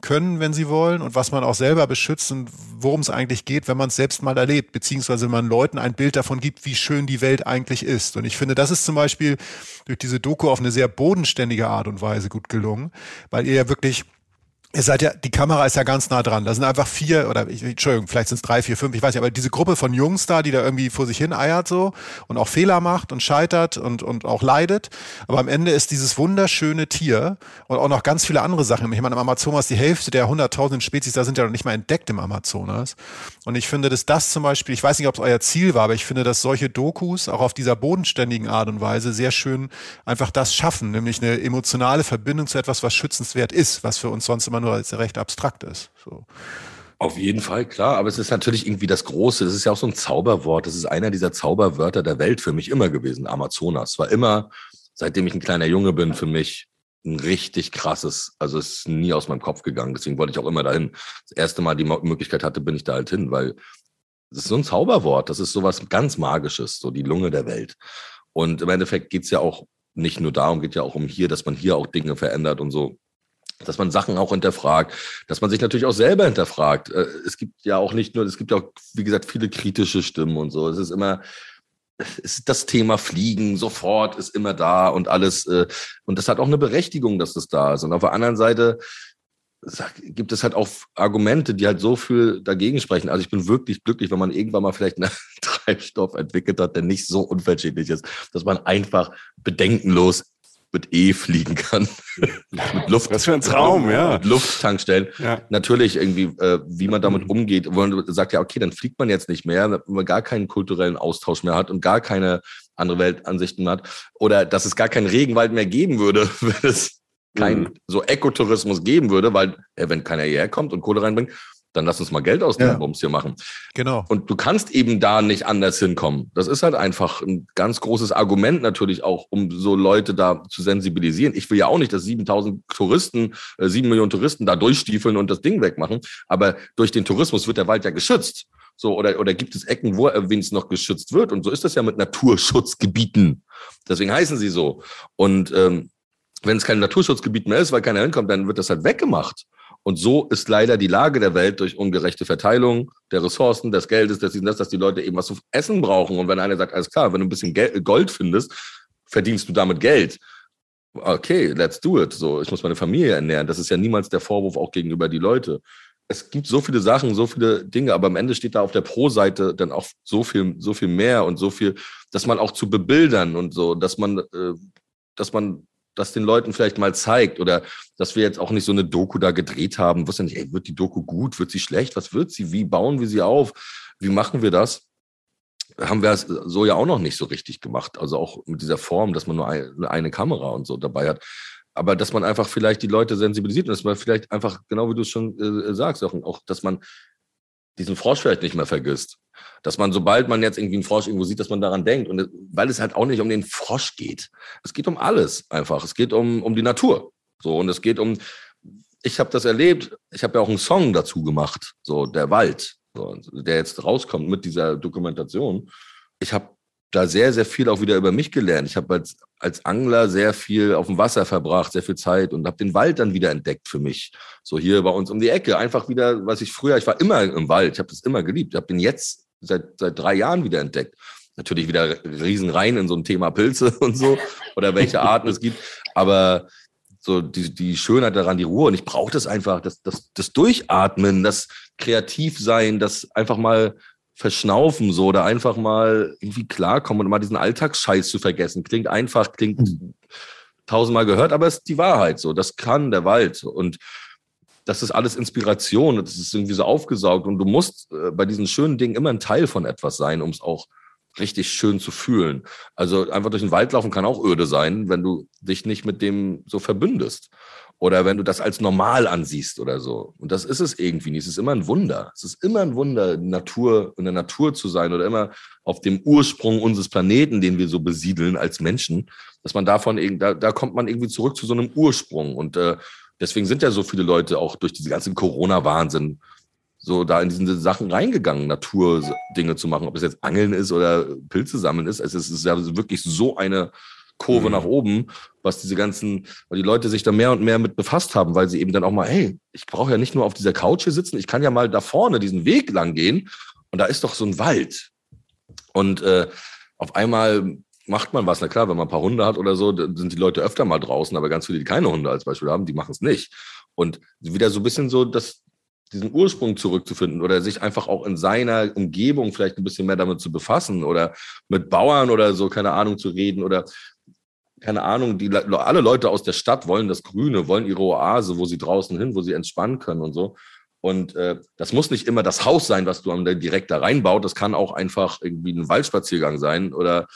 können, wenn sie wollen und was man auch selber beschützt und worum es eigentlich geht, wenn man es selbst mal erlebt, beziehungsweise wenn man Leuten ein Bild davon gibt, wie schön die Welt eigentlich ist. Und ich finde, das ist zum Beispiel durch diese Doku auf eine sehr bodenständige Art und Weise gut gelungen, weil ihr ja wirklich Ihr seid ja, die Kamera ist ja ganz nah dran. Da sind einfach vier oder ich, Entschuldigung, vielleicht sind es drei, vier, fünf, ich weiß nicht, aber diese Gruppe von Jungs da, die da irgendwie vor sich hin eiert so und auch Fehler macht und scheitert und, und auch leidet. Aber am Ende ist dieses wunderschöne Tier und auch noch ganz viele andere Sachen. Ich meine, im Amazonas, die Hälfte der hunderttausenden Spezies da sind ja noch nicht mal entdeckt im Amazonas. Und ich finde, dass das zum Beispiel, ich weiß nicht, ob es euer Ziel war, aber ich finde, dass solche Dokus auch auf dieser bodenständigen Art und Weise sehr schön einfach das schaffen, nämlich eine emotionale Verbindung zu etwas, was schützenswert ist, was für uns sonst immer immer nur als recht abstrakt ist. So. Auf jeden Fall, klar. Aber es ist natürlich irgendwie das Große. Es ist ja auch so ein Zauberwort. Das ist einer dieser Zauberwörter der Welt für mich immer gewesen. Amazonas war immer, seitdem ich ein kleiner Junge bin, für mich ein richtig krasses. Also es ist nie aus meinem Kopf gegangen. Deswegen wollte ich auch immer dahin. Das erste Mal die Möglichkeit hatte, bin ich da halt hin, weil das ist so ein Zauberwort. Das ist sowas ganz Magisches, so die Lunge der Welt. Und im Endeffekt geht es ja auch nicht nur darum, geht ja auch um hier, dass man hier auch Dinge verändert und so dass man Sachen auch hinterfragt, dass man sich natürlich auch selber hinterfragt. Äh, es gibt ja auch nicht nur, es gibt ja auch, wie gesagt, viele kritische Stimmen und so. Es ist immer, ist das Thema Fliegen sofort ist immer da und alles. Äh, und das hat auch eine Berechtigung, dass das da ist. Und auf der anderen Seite gibt es halt auch Argumente, die halt so viel dagegen sprechen. Also ich bin wirklich glücklich, wenn man irgendwann mal vielleicht einen Treibstoff entwickelt hat, der nicht so unverschädlich ist, dass man einfach bedenkenlos mit E fliegen kann. mit Luft. Was für ein Traum, ja. Mit Lufttankstellen. Ja. Natürlich irgendwie, äh, wie man damit mhm. umgeht. Wo man sagt, ja, okay, dann fliegt man jetzt nicht mehr, wenn man gar keinen kulturellen Austausch mehr hat und gar keine andere Weltansichten hat. Oder dass es gar keinen Regenwald mehr geben würde, wenn es keinen mhm. so Ekotourismus geben würde, weil äh, wenn keiner hierher kommt und Kohle reinbringt, dann lass uns mal Geld aus dem ja. Bums hier machen. Genau. Und du kannst eben da nicht anders hinkommen. Das ist halt einfach ein ganz großes Argument natürlich auch, um so Leute da zu sensibilisieren. Ich will ja auch nicht, dass 7000 Touristen, äh, 7 Millionen Touristen da durchstiefeln und das Ding wegmachen. Aber durch den Tourismus wird der Wald ja geschützt. So, oder, oder gibt es Ecken, wo er wenigstens noch geschützt wird? Und so ist das ja mit Naturschutzgebieten. Deswegen heißen sie so. Und ähm, wenn es kein Naturschutzgebiet mehr ist, weil keiner hinkommt, dann wird das halt weggemacht. Und so ist leider die Lage der Welt durch ungerechte Verteilung der Ressourcen, des Geldes, des, das, dass die Leute eben was zu essen brauchen. Und wenn einer sagt, alles klar, wenn du ein bisschen Gold findest, verdienst du damit Geld. Okay, let's do it. So, ich muss meine Familie ernähren. Das ist ja niemals der Vorwurf auch gegenüber die Leute. Es gibt so viele Sachen, so viele Dinge, aber am Ende steht da auf der Pro-Seite dann auch so viel, so viel mehr und so viel, dass man auch zu bebildern und so, dass man, äh, dass man das den Leuten vielleicht mal zeigt oder dass wir jetzt auch nicht so eine Doku da gedreht haben, wusste nicht, ey, wird die Doku gut, wird sie schlecht, was wird sie, wie bauen wir sie auf, wie machen wir das? Haben wir es so ja auch noch nicht so richtig gemacht. Also auch mit dieser Form, dass man nur eine, Kamera und so dabei hat. Aber dass man einfach vielleicht die Leute sensibilisiert und dass man vielleicht einfach, genau wie du es schon äh, sagst, auch, auch, dass man diesen Frosch vielleicht nicht mehr vergisst. Dass man, sobald man jetzt irgendwie einen Frosch irgendwo sieht, dass man daran denkt. Und weil es halt auch nicht um den Frosch geht. Es geht um alles einfach. Es geht um, um die Natur. So, und es geht um, ich habe das erlebt, ich habe ja auch einen Song dazu gemacht, so der Wald, so, der jetzt rauskommt mit dieser Dokumentation. Ich habe da sehr, sehr viel auch wieder über mich gelernt. Ich habe als, als Angler sehr viel auf dem Wasser verbracht, sehr viel Zeit und habe den Wald dann wieder entdeckt für mich. So hier bei uns um die Ecke. Einfach wieder, was ich früher, ich war immer im Wald, ich habe das immer geliebt. Ich habe den jetzt seit, seit drei Jahren wieder entdeckt. Natürlich wieder riesen rein in so ein Thema Pilze und so oder welche Arten es gibt. Aber so die, die Schönheit daran, die Ruhe. Und ich brauche das einfach, das, das, das Durchatmen, das Kreativsein, das einfach mal verschnaufen so oder einfach mal irgendwie klarkommen und mal diesen Alltagsscheiß zu vergessen. Klingt einfach, klingt mhm. tausendmal gehört, aber es ist die Wahrheit so. Das kann der Wald und das ist alles Inspiration und das ist irgendwie so aufgesaugt und du musst äh, bei diesen schönen Dingen immer ein Teil von etwas sein, um es auch richtig schön zu fühlen. Also einfach durch den Wald laufen kann auch öde sein, wenn du dich nicht mit dem so verbündest. Oder wenn du das als normal ansiehst oder so. Und das ist es irgendwie nicht. Es ist immer ein Wunder. Es ist immer ein Wunder, Natur, in der Natur zu sein oder immer auf dem Ursprung unseres Planeten, den wir so besiedeln als Menschen, dass man davon, da, da kommt man irgendwie zurück zu so einem Ursprung. Und äh, deswegen sind ja so viele Leute auch durch diese ganzen Corona-Wahnsinn so da in diese Sachen reingegangen, Naturdinge zu machen, ob es jetzt Angeln ist oder Pilze sammeln ist. Es ist ja wirklich so eine Kurve mhm. nach oben, was diese ganzen, weil die Leute sich da mehr und mehr mit befasst haben, weil sie eben dann auch mal, hey, ich brauche ja nicht nur auf dieser Couch hier sitzen, ich kann ja mal da vorne diesen Weg lang gehen und da ist doch so ein Wald. Und äh, auf einmal macht man was. Na klar, wenn man ein paar Hunde hat oder so, dann sind die Leute öfter mal draußen, aber ganz viele, die keine Hunde als Beispiel haben, die machen es nicht. Und wieder so ein bisschen so, dass diesen Ursprung zurückzufinden oder sich einfach auch in seiner Umgebung vielleicht ein bisschen mehr damit zu befassen oder mit Bauern oder so, keine Ahnung, zu reden oder keine Ahnung, die alle Leute aus der Stadt wollen das Grüne, wollen ihre Oase, wo sie draußen hin, wo sie entspannen können und so. Und äh, das muss nicht immer das Haus sein, was du direkt da reinbaut. Das kann auch einfach irgendwie ein Waldspaziergang sein oder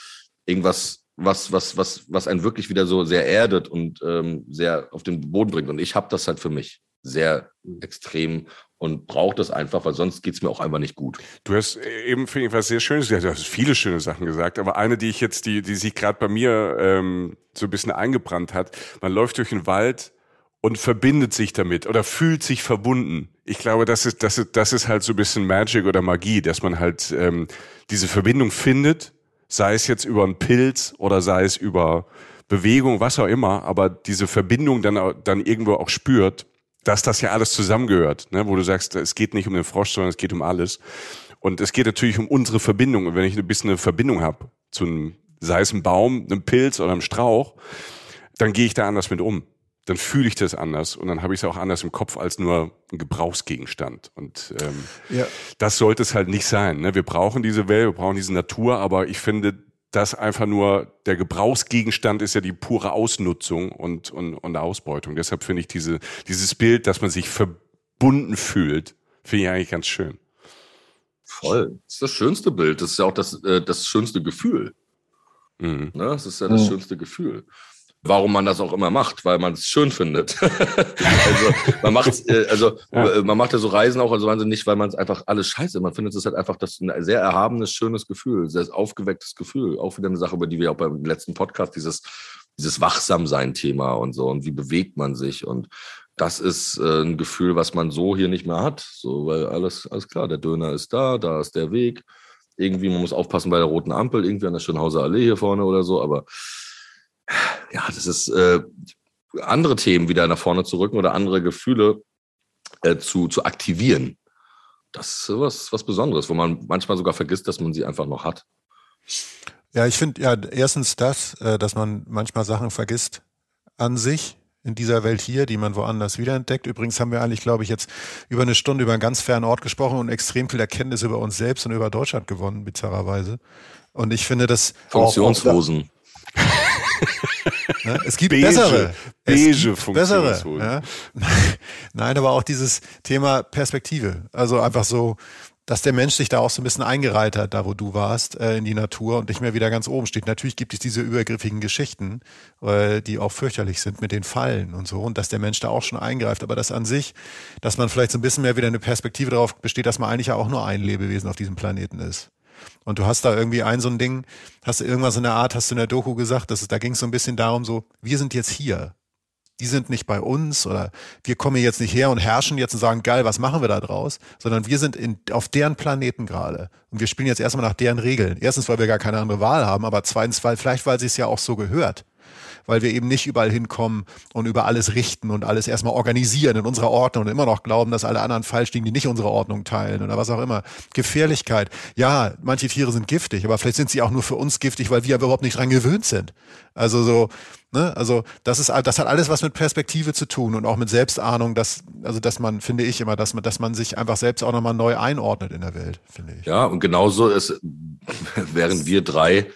irgendwas, was, was, was, was einen wirklich wieder so sehr erdet und ähm, sehr auf den Boden bringt. Und ich habe das halt für mich sehr extrem und brauche das einfach, weil sonst geht es mir auch einfach nicht gut. Du hast eben, finde ich, was sehr Schönes gesagt. Du hast viele schöne Sachen gesagt, aber eine, die ich jetzt, die, die sich gerade bei mir ähm, so ein bisschen eingebrannt hat, man läuft durch den Wald und verbindet sich damit oder fühlt sich verbunden. Ich glaube, das ist, das ist, das ist halt so ein bisschen Magic oder Magie, dass man halt ähm, diese Verbindung findet, sei es jetzt über einen Pilz oder sei es über Bewegung, was auch immer, aber diese Verbindung dann, dann irgendwo auch spürt dass das ja alles zusammengehört, ne? wo du sagst, es geht nicht um den Frosch, sondern es geht um alles. Und es geht natürlich um unsere Verbindung. Und wenn ich ein bisschen eine Verbindung habe zu einem, sei es ein Baum, einem Pilz oder einem Strauch, dann gehe ich da anders mit um. Dann fühle ich das anders und dann habe ich es auch anders im Kopf als nur ein Gebrauchsgegenstand. Und ähm, ja. das sollte es halt nicht sein. Ne? Wir brauchen diese Welt, wir brauchen diese Natur, aber ich finde, dass einfach nur der Gebrauchsgegenstand ist ja die pure Ausnutzung und, und, und Ausbeutung. Deshalb finde ich diese, dieses Bild, dass man sich verbunden fühlt, finde ich eigentlich ganz schön. Voll. Das ist das schönste Bild. Das ist ja auch das, äh, das schönste Gefühl. Mhm. Ne? Das ist ja das mhm. schönste Gefühl warum man das auch immer macht, weil man es schön findet. also man macht äh, also ja. Äh, man macht ja so Reisen auch also nicht, weil man es einfach alles scheiße. Man findet es halt einfach das ein sehr erhabenes, schönes Gefühl, sehr aufgewecktes Gefühl. Auch wieder eine Sache, über die wir auch beim letzten Podcast dieses dieses Wachsamsein-Thema und so und wie bewegt man sich und das ist äh, ein Gefühl, was man so hier nicht mehr hat. So, weil alles, alles klar, der Döner ist da, da ist der Weg. Irgendwie, man muss aufpassen bei der roten Ampel, irgendwie an der Schönhauser Allee hier vorne oder so, aber ja, das ist äh, andere Themen wieder nach vorne zu rücken oder andere Gefühle äh, zu, zu aktivieren. Das ist was, was Besonderes, wo man manchmal sogar vergisst, dass man sie einfach noch hat. Ja, ich finde ja erstens das, äh, dass man manchmal Sachen vergisst an sich in dieser Welt hier, die man woanders wiederentdeckt. Übrigens haben wir eigentlich, glaube ich, jetzt über eine Stunde über einen ganz fernen Ort gesprochen und extrem viel Erkenntnis über uns selbst und über Deutschland gewonnen, bizarrerweise. Und ich finde das Funktionshosen. Ne? Es gibt beige, bessere. Beige gibt bessere. Ja? Nein, aber auch dieses Thema Perspektive. Also einfach so, dass der Mensch sich da auch so ein bisschen eingereiht hat, da wo du warst, äh, in die Natur und nicht mehr wieder ganz oben steht. Natürlich gibt es diese übergriffigen Geschichten, äh, die auch fürchterlich sind mit den Fallen und so und dass der Mensch da auch schon eingreift. Aber das an sich, dass man vielleicht so ein bisschen mehr wieder eine Perspektive darauf besteht, dass man eigentlich ja auch nur ein Lebewesen auf diesem Planeten ist. Und du hast da irgendwie ein so ein Ding, hast du irgendwas in der Art, hast du in der Doku gesagt, dass es, da ging es so ein bisschen darum, so, wir sind jetzt hier. Die sind nicht bei uns oder wir kommen jetzt nicht her und herrschen jetzt und sagen, geil, was machen wir da draus? Sondern wir sind in, auf deren Planeten gerade. Und wir spielen jetzt erstmal nach deren Regeln. Erstens, weil wir gar keine andere Wahl haben, aber zweitens, weil vielleicht, weil sie es ja auch so gehört weil wir eben nicht überall hinkommen und über alles richten und alles erstmal organisieren in unserer Ordnung und immer noch glauben, dass alle anderen falsch liegen, die nicht unsere Ordnung teilen oder was auch immer. Gefährlichkeit. Ja, manche Tiere sind giftig, aber vielleicht sind sie auch nur für uns giftig, weil wir überhaupt nicht dran gewöhnt sind. Also so, ne, also das ist, das hat alles was mit Perspektive zu tun und auch mit Selbstahnung, dass, also dass man, finde ich immer, dass man, dass man sich einfach selbst auch nochmal neu einordnet in der Welt, finde ich. Ja, und genauso ist, während wir drei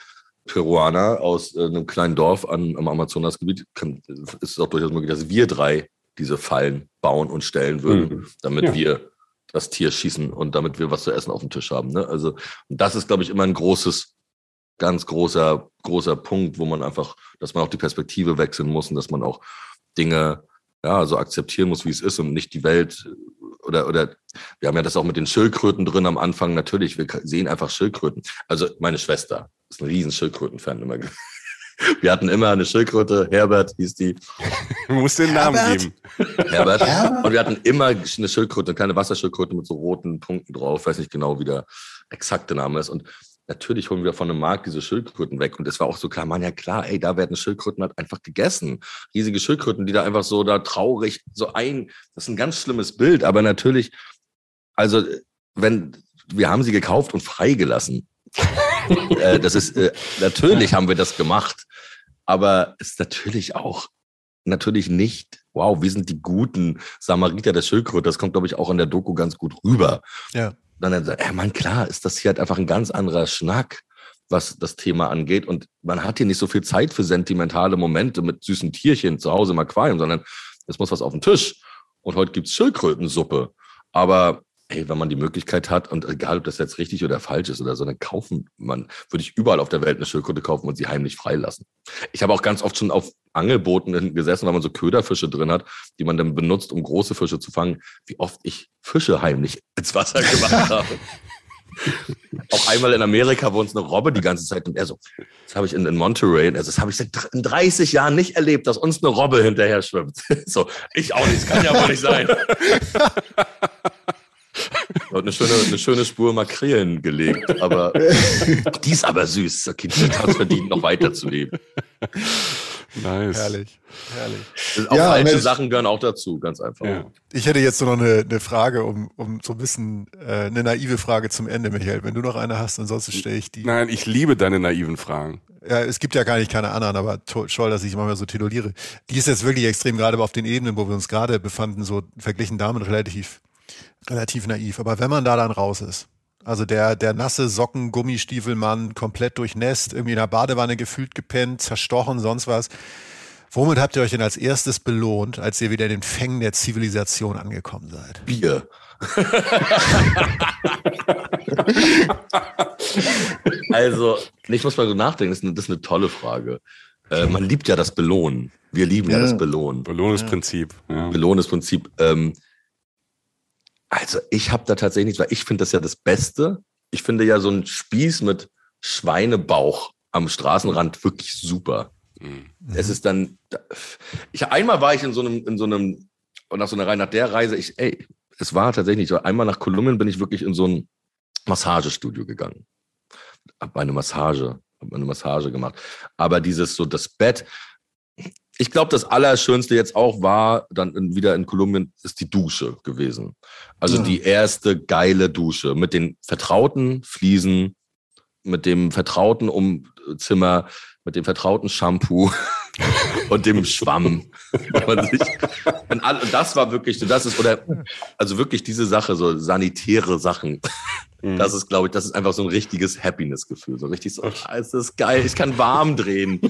Peruaner aus äh, einem kleinen Dorf an, am Amazonasgebiet, kann, ist es auch durchaus möglich, dass wir drei diese Fallen bauen und stellen würden, mhm. damit ja. wir das Tier schießen und damit wir was zu essen auf dem Tisch haben. Ne? Also das ist, glaube ich, immer ein großes ganz großer, großer Punkt, wo man einfach, dass man auch die Perspektive wechseln muss und dass man auch Dinge ja, so akzeptieren muss, wie es ist und nicht die Welt oder, oder wir haben ja das auch mit den Schildkröten drin am Anfang. Natürlich, wir sehen einfach Schildkröten. Also meine Schwester ist ein riesen Schildkröten-Fan immer. Wir hatten immer eine Schildkröte, Herbert hieß die. Du musst den Namen Herbert? geben. Herbert. Und wir hatten immer eine Schildkröte, eine kleine Wasserschildkröte mit so roten Punkten drauf. Ich weiß nicht genau, wie der exakte Name ist. Und natürlich holen wir von einem Markt diese Schildkröten weg. Und es war auch so klar, man, ja klar, ey, da werden Schildkröten halt einfach gegessen. Riesige Schildkröten, die da einfach so da traurig so ein, das ist ein ganz schlimmes Bild. Aber natürlich, also, wenn, wir haben sie gekauft und freigelassen. Äh, das ist, äh, natürlich haben wir das gemacht. Aber es ist natürlich auch, natürlich nicht, wow, wir sind die guten Samariter der Schildkröte. Das kommt, glaube ich, auch in der Doku ganz gut rüber Ja. dann ja, man, klar, ist das hier halt einfach ein ganz anderer Schnack, was das Thema angeht. Und man hat hier nicht so viel Zeit für sentimentale Momente mit süßen Tierchen zu Hause im Aquarium, sondern es muss was auf den Tisch. Und heute gibt's Schildkrötensuppe. Aber ey, wenn man die Möglichkeit hat, und egal, ob das jetzt richtig oder falsch ist oder so, dann kaufen man, würde ich überall auf der Welt eine Schildkröte kaufen und sie heimlich freilassen. Ich habe auch ganz oft schon auf Angelbooten gesessen, weil man so Köderfische drin hat, die man dann benutzt, um große Fische zu fangen, wie oft ich Fische heimlich ins Wasser gemacht habe. Auch einmal in Amerika wo uns eine Robbe die ganze Zeit und er so, das habe ich in, in Monterey, also das habe ich seit dr- in 30 Jahren nicht erlebt, dass uns eine Robbe hinterher schwimmt. So, ich auch nicht, das kann ja wohl nicht sein. Und eine schöne, eine schöne Spur Makrelen gelegt, aber die ist aber süß. Okay, die hat es verdient, noch weiterzuleben. Nice. Herrlich, herrlich. Auch Ja, falsche Mensch. Sachen gehören auch dazu, ganz einfach. Ja. Ich hätte jetzt nur noch eine, eine Frage, um, um so ein bisschen äh, eine naive Frage zum Ende, Michael. Wenn du noch eine hast, ansonsten stelle ich die. Nein, ich liebe deine naiven Fragen. Ja, es gibt ja gar nicht keine anderen, aber to- toll, dass ich manchmal so tituliere. Die ist jetzt wirklich extrem, gerade auf den Ebenen, wo wir uns gerade befanden, so verglichen damit relativ, relativ naiv. Aber wenn man da dann raus ist, also der, der nasse Socken, Gummistiefelmann, komplett durchnässt, irgendwie in der Badewanne gefühlt gepennt, zerstochen, sonst was. Womit habt ihr euch denn als erstes belohnt, als ihr wieder in den Fängen der Zivilisation angekommen seid? Bier. also, ich muss mal so nachdenken, das ist eine, das ist eine tolle Frage. Äh, man liebt ja das Belohnen. Wir lieben ja, Ja. das Belohnen. Belohnungsprinzip. Ja. Belohnungsprinzip. Ähm, also ich habe da tatsächlich nichts, weil ich finde das ja das Beste. Ich finde ja so ein Spieß mit Schweinebauch am Straßenrand wirklich super. Mhm. Es ist dann, ich einmal war ich in so einem, in so einem, nach so einer Reihe, nach der Reise, ich, ey, es war tatsächlich so, einmal nach Kolumbien bin ich wirklich in so ein Massagestudio gegangen. Hab eine Massage, hab eine Massage gemacht. Aber dieses so, das Bett, ich glaube, das Allerschönste jetzt auch war, dann in, wieder in Kolumbien, ist die Dusche gewesen. Also Ja. die erste geile Dusche mit den vertrauten Fliesen, mit dem vertrauten Umzimmer, mit dem vertrauten Shampoo und dem Schwamm. man sich, und, und das war wirklich so, das ist, oder, also wirklich diese Sache, so sanitäre Sachen. Mhm. Das ist, glaube ich, das ist einfach so ein richtiges Happiness-Gefühl. So richtig so, ah, es ist geil, ich kann warm drehen.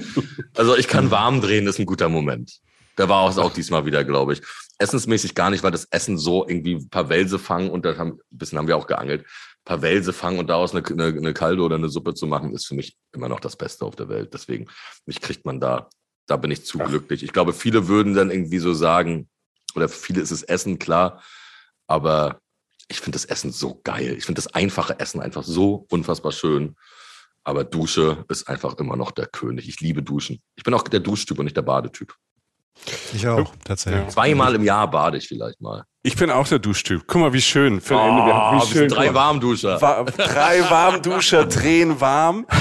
Also ich kann warm drehen, ist ein guter Moment. Da war auch, auch diesmal wieder, glaube ich. Essensmäßig gar nicht, weil das Essen so irgendwie ein paar Wälse fangen und da haben, ein bisschen haben wir auch geangelt, paar Wälse fangen und daraus eine, eine, eine Kalde oder eine Suppe zu machen, ist für mich immer noch das Beste auf der Welt. Deswegen, mich kriegt man da, da bin ich zu Ach. glücklich. Ich glaube, viele würden dann irgendwie so sagen, oder für viele ist es Essen, klar, aber ich finde das Essen so geil. Ich finde das einfache Essen einfach so unfassbar schön. Aber Dusche ist einfach immer noch der König. Ich liebe Duschen. Ich bin auch der Duschtyp und nicht der Badetyp. Ich auch, tatsächlich. Ja. Zweimal im Jahr bade ich vielleicht mal. Ich bin auch der Duschtyp. Guck mal, wie schön. Für Oh, Ende, wir, wir wie sind schön. drei. Warmduscher. Wa drei Warmduscher drehen warm.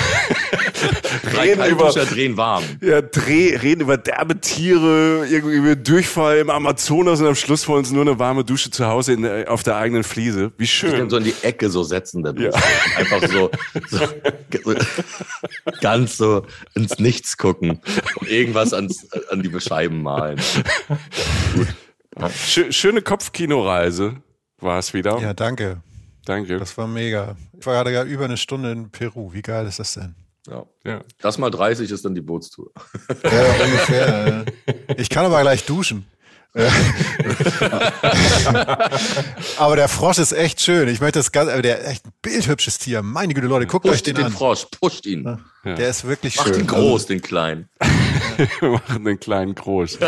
Drei reden über, drehen warm. ja, dreh, reden über derbe Tiere, irgendwie über Durchfall im Amazonas und am Schluss wollen sie nur eine warme Dusche zu Hause in, der- auf der eigenen Fliese. Wie Ich kann schön. so in die Ecke so setzen der Dusche. Ja. Einfach so, so ganz so ins Nichts gucken und irgendwas ans, an die Scheiben malen. Schö schöne Kopfkinoreise war es wieder. Ja, danke. Danke. Das war mega. Ich war gerade über eine Stunde in Peru. Wie geil ist das denn? Ja. Ja. Das mal 30 ist dann die Bootstour. Ja, ungefähr. Ich kann aber gleich duschen. aber der Frosch ist echt schön. Ich möchte das ganz, der echt ein bildhübsches Tier. Meine Güte, Leute, guckt pusht euch den, den an. Frosch, pusht ihn. Ja. Der ist wirklich Macht schön. ihn groß, den kleinen. Wir machen den kleinen groß.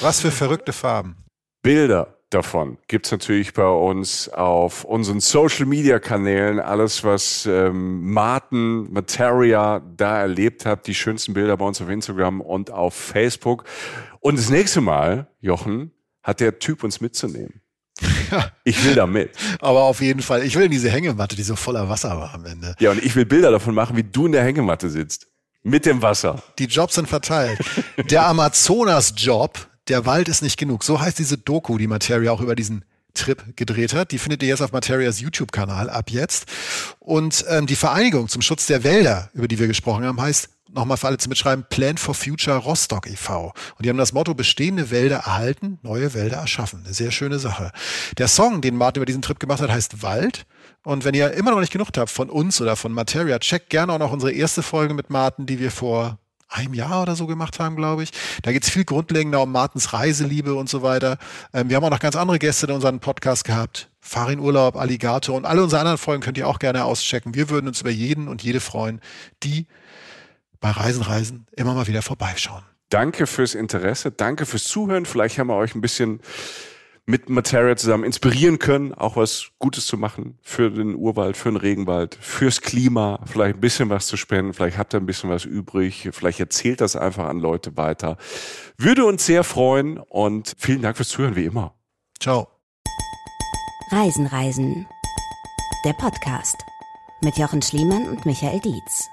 Was für verrückte Farben. Bilder davon gibt's natürlich bei uns auf unseren Social Media Kanälen. Alles, was ähm, Martin, Materia da erlebt hat, die schönsten Bilder bei uns auf Instagram und auf Facebook. Und das nächste Mal, Jochen, hat der Typ uns mitzunehmen. Ich will da mit. Aber auf jeden Fall, ich will in diese Hängematte, die so voller Wasser war am Ende. Ja, und ich will Bilder davon machen, wie du in der Hängematte sitzt. Mit dem Wasser. Die Jobs sind verteilt. Der Amazonas-Job, der Wald ist nicht genug. So heißt diese Doku, die Materia auch über diesen Trip gedreht hat. Die findet ihr jetzt auf Materias YouTube-Kanal ab jetzt. Und ähm, die Vereinigung zum Schutz der Wälder, über die wir gesprochen haben, heißt nochmal für alle zu mitschreiben, Plan for Future Rostock e.V. Und die haben das Motto, bestehende Wälder erhalten, neue Wälder erschaffen. Eine sehr schöne Sache. Der Song, den Martin über diesen Trip gemacht hat, heißt Wald. Und wenn ihr immer noch nicht genug habt von uns oder von Materia, checkt gerne auch noch unsere erste Folge mit Martin, die wir vor einem Jahr oder so gemacht haben, glaube ich. Da geht es viel grundlegender um Martins Reiseliebe und so weiter. Ähm, wir haben auch noch ganz andere Gäste in unserem Podcast gehabt. Farin Urlaub, Alligator und alle unsere anderen Folgen könnt ihr auch gerne auschecken. Wir würden uns über jeden und jede freuen, die bei Reisen, Reisen immer mal wieder vorbeischauen. Danke fürs Interesse, danke fürs Zuhören. Vielleicht haben wir euch ein bisschen mit Materia zusammen inspirieren können, auch was Gutes zu machen für den Urwald, für den Regenwald, fürs Klima, vielleicht ein bisschen was zu spenden, vielleicht habt ihr ein bisschen was übrig, vielleicht erzählt das einfach an Leute weiter. Würde uns sehr freuen und vielen Dank fürs Zuhören, wie immer. Ciao. Reisen, Reisen. Der Podcast mit Jochen Schliemann und Michael Dietz.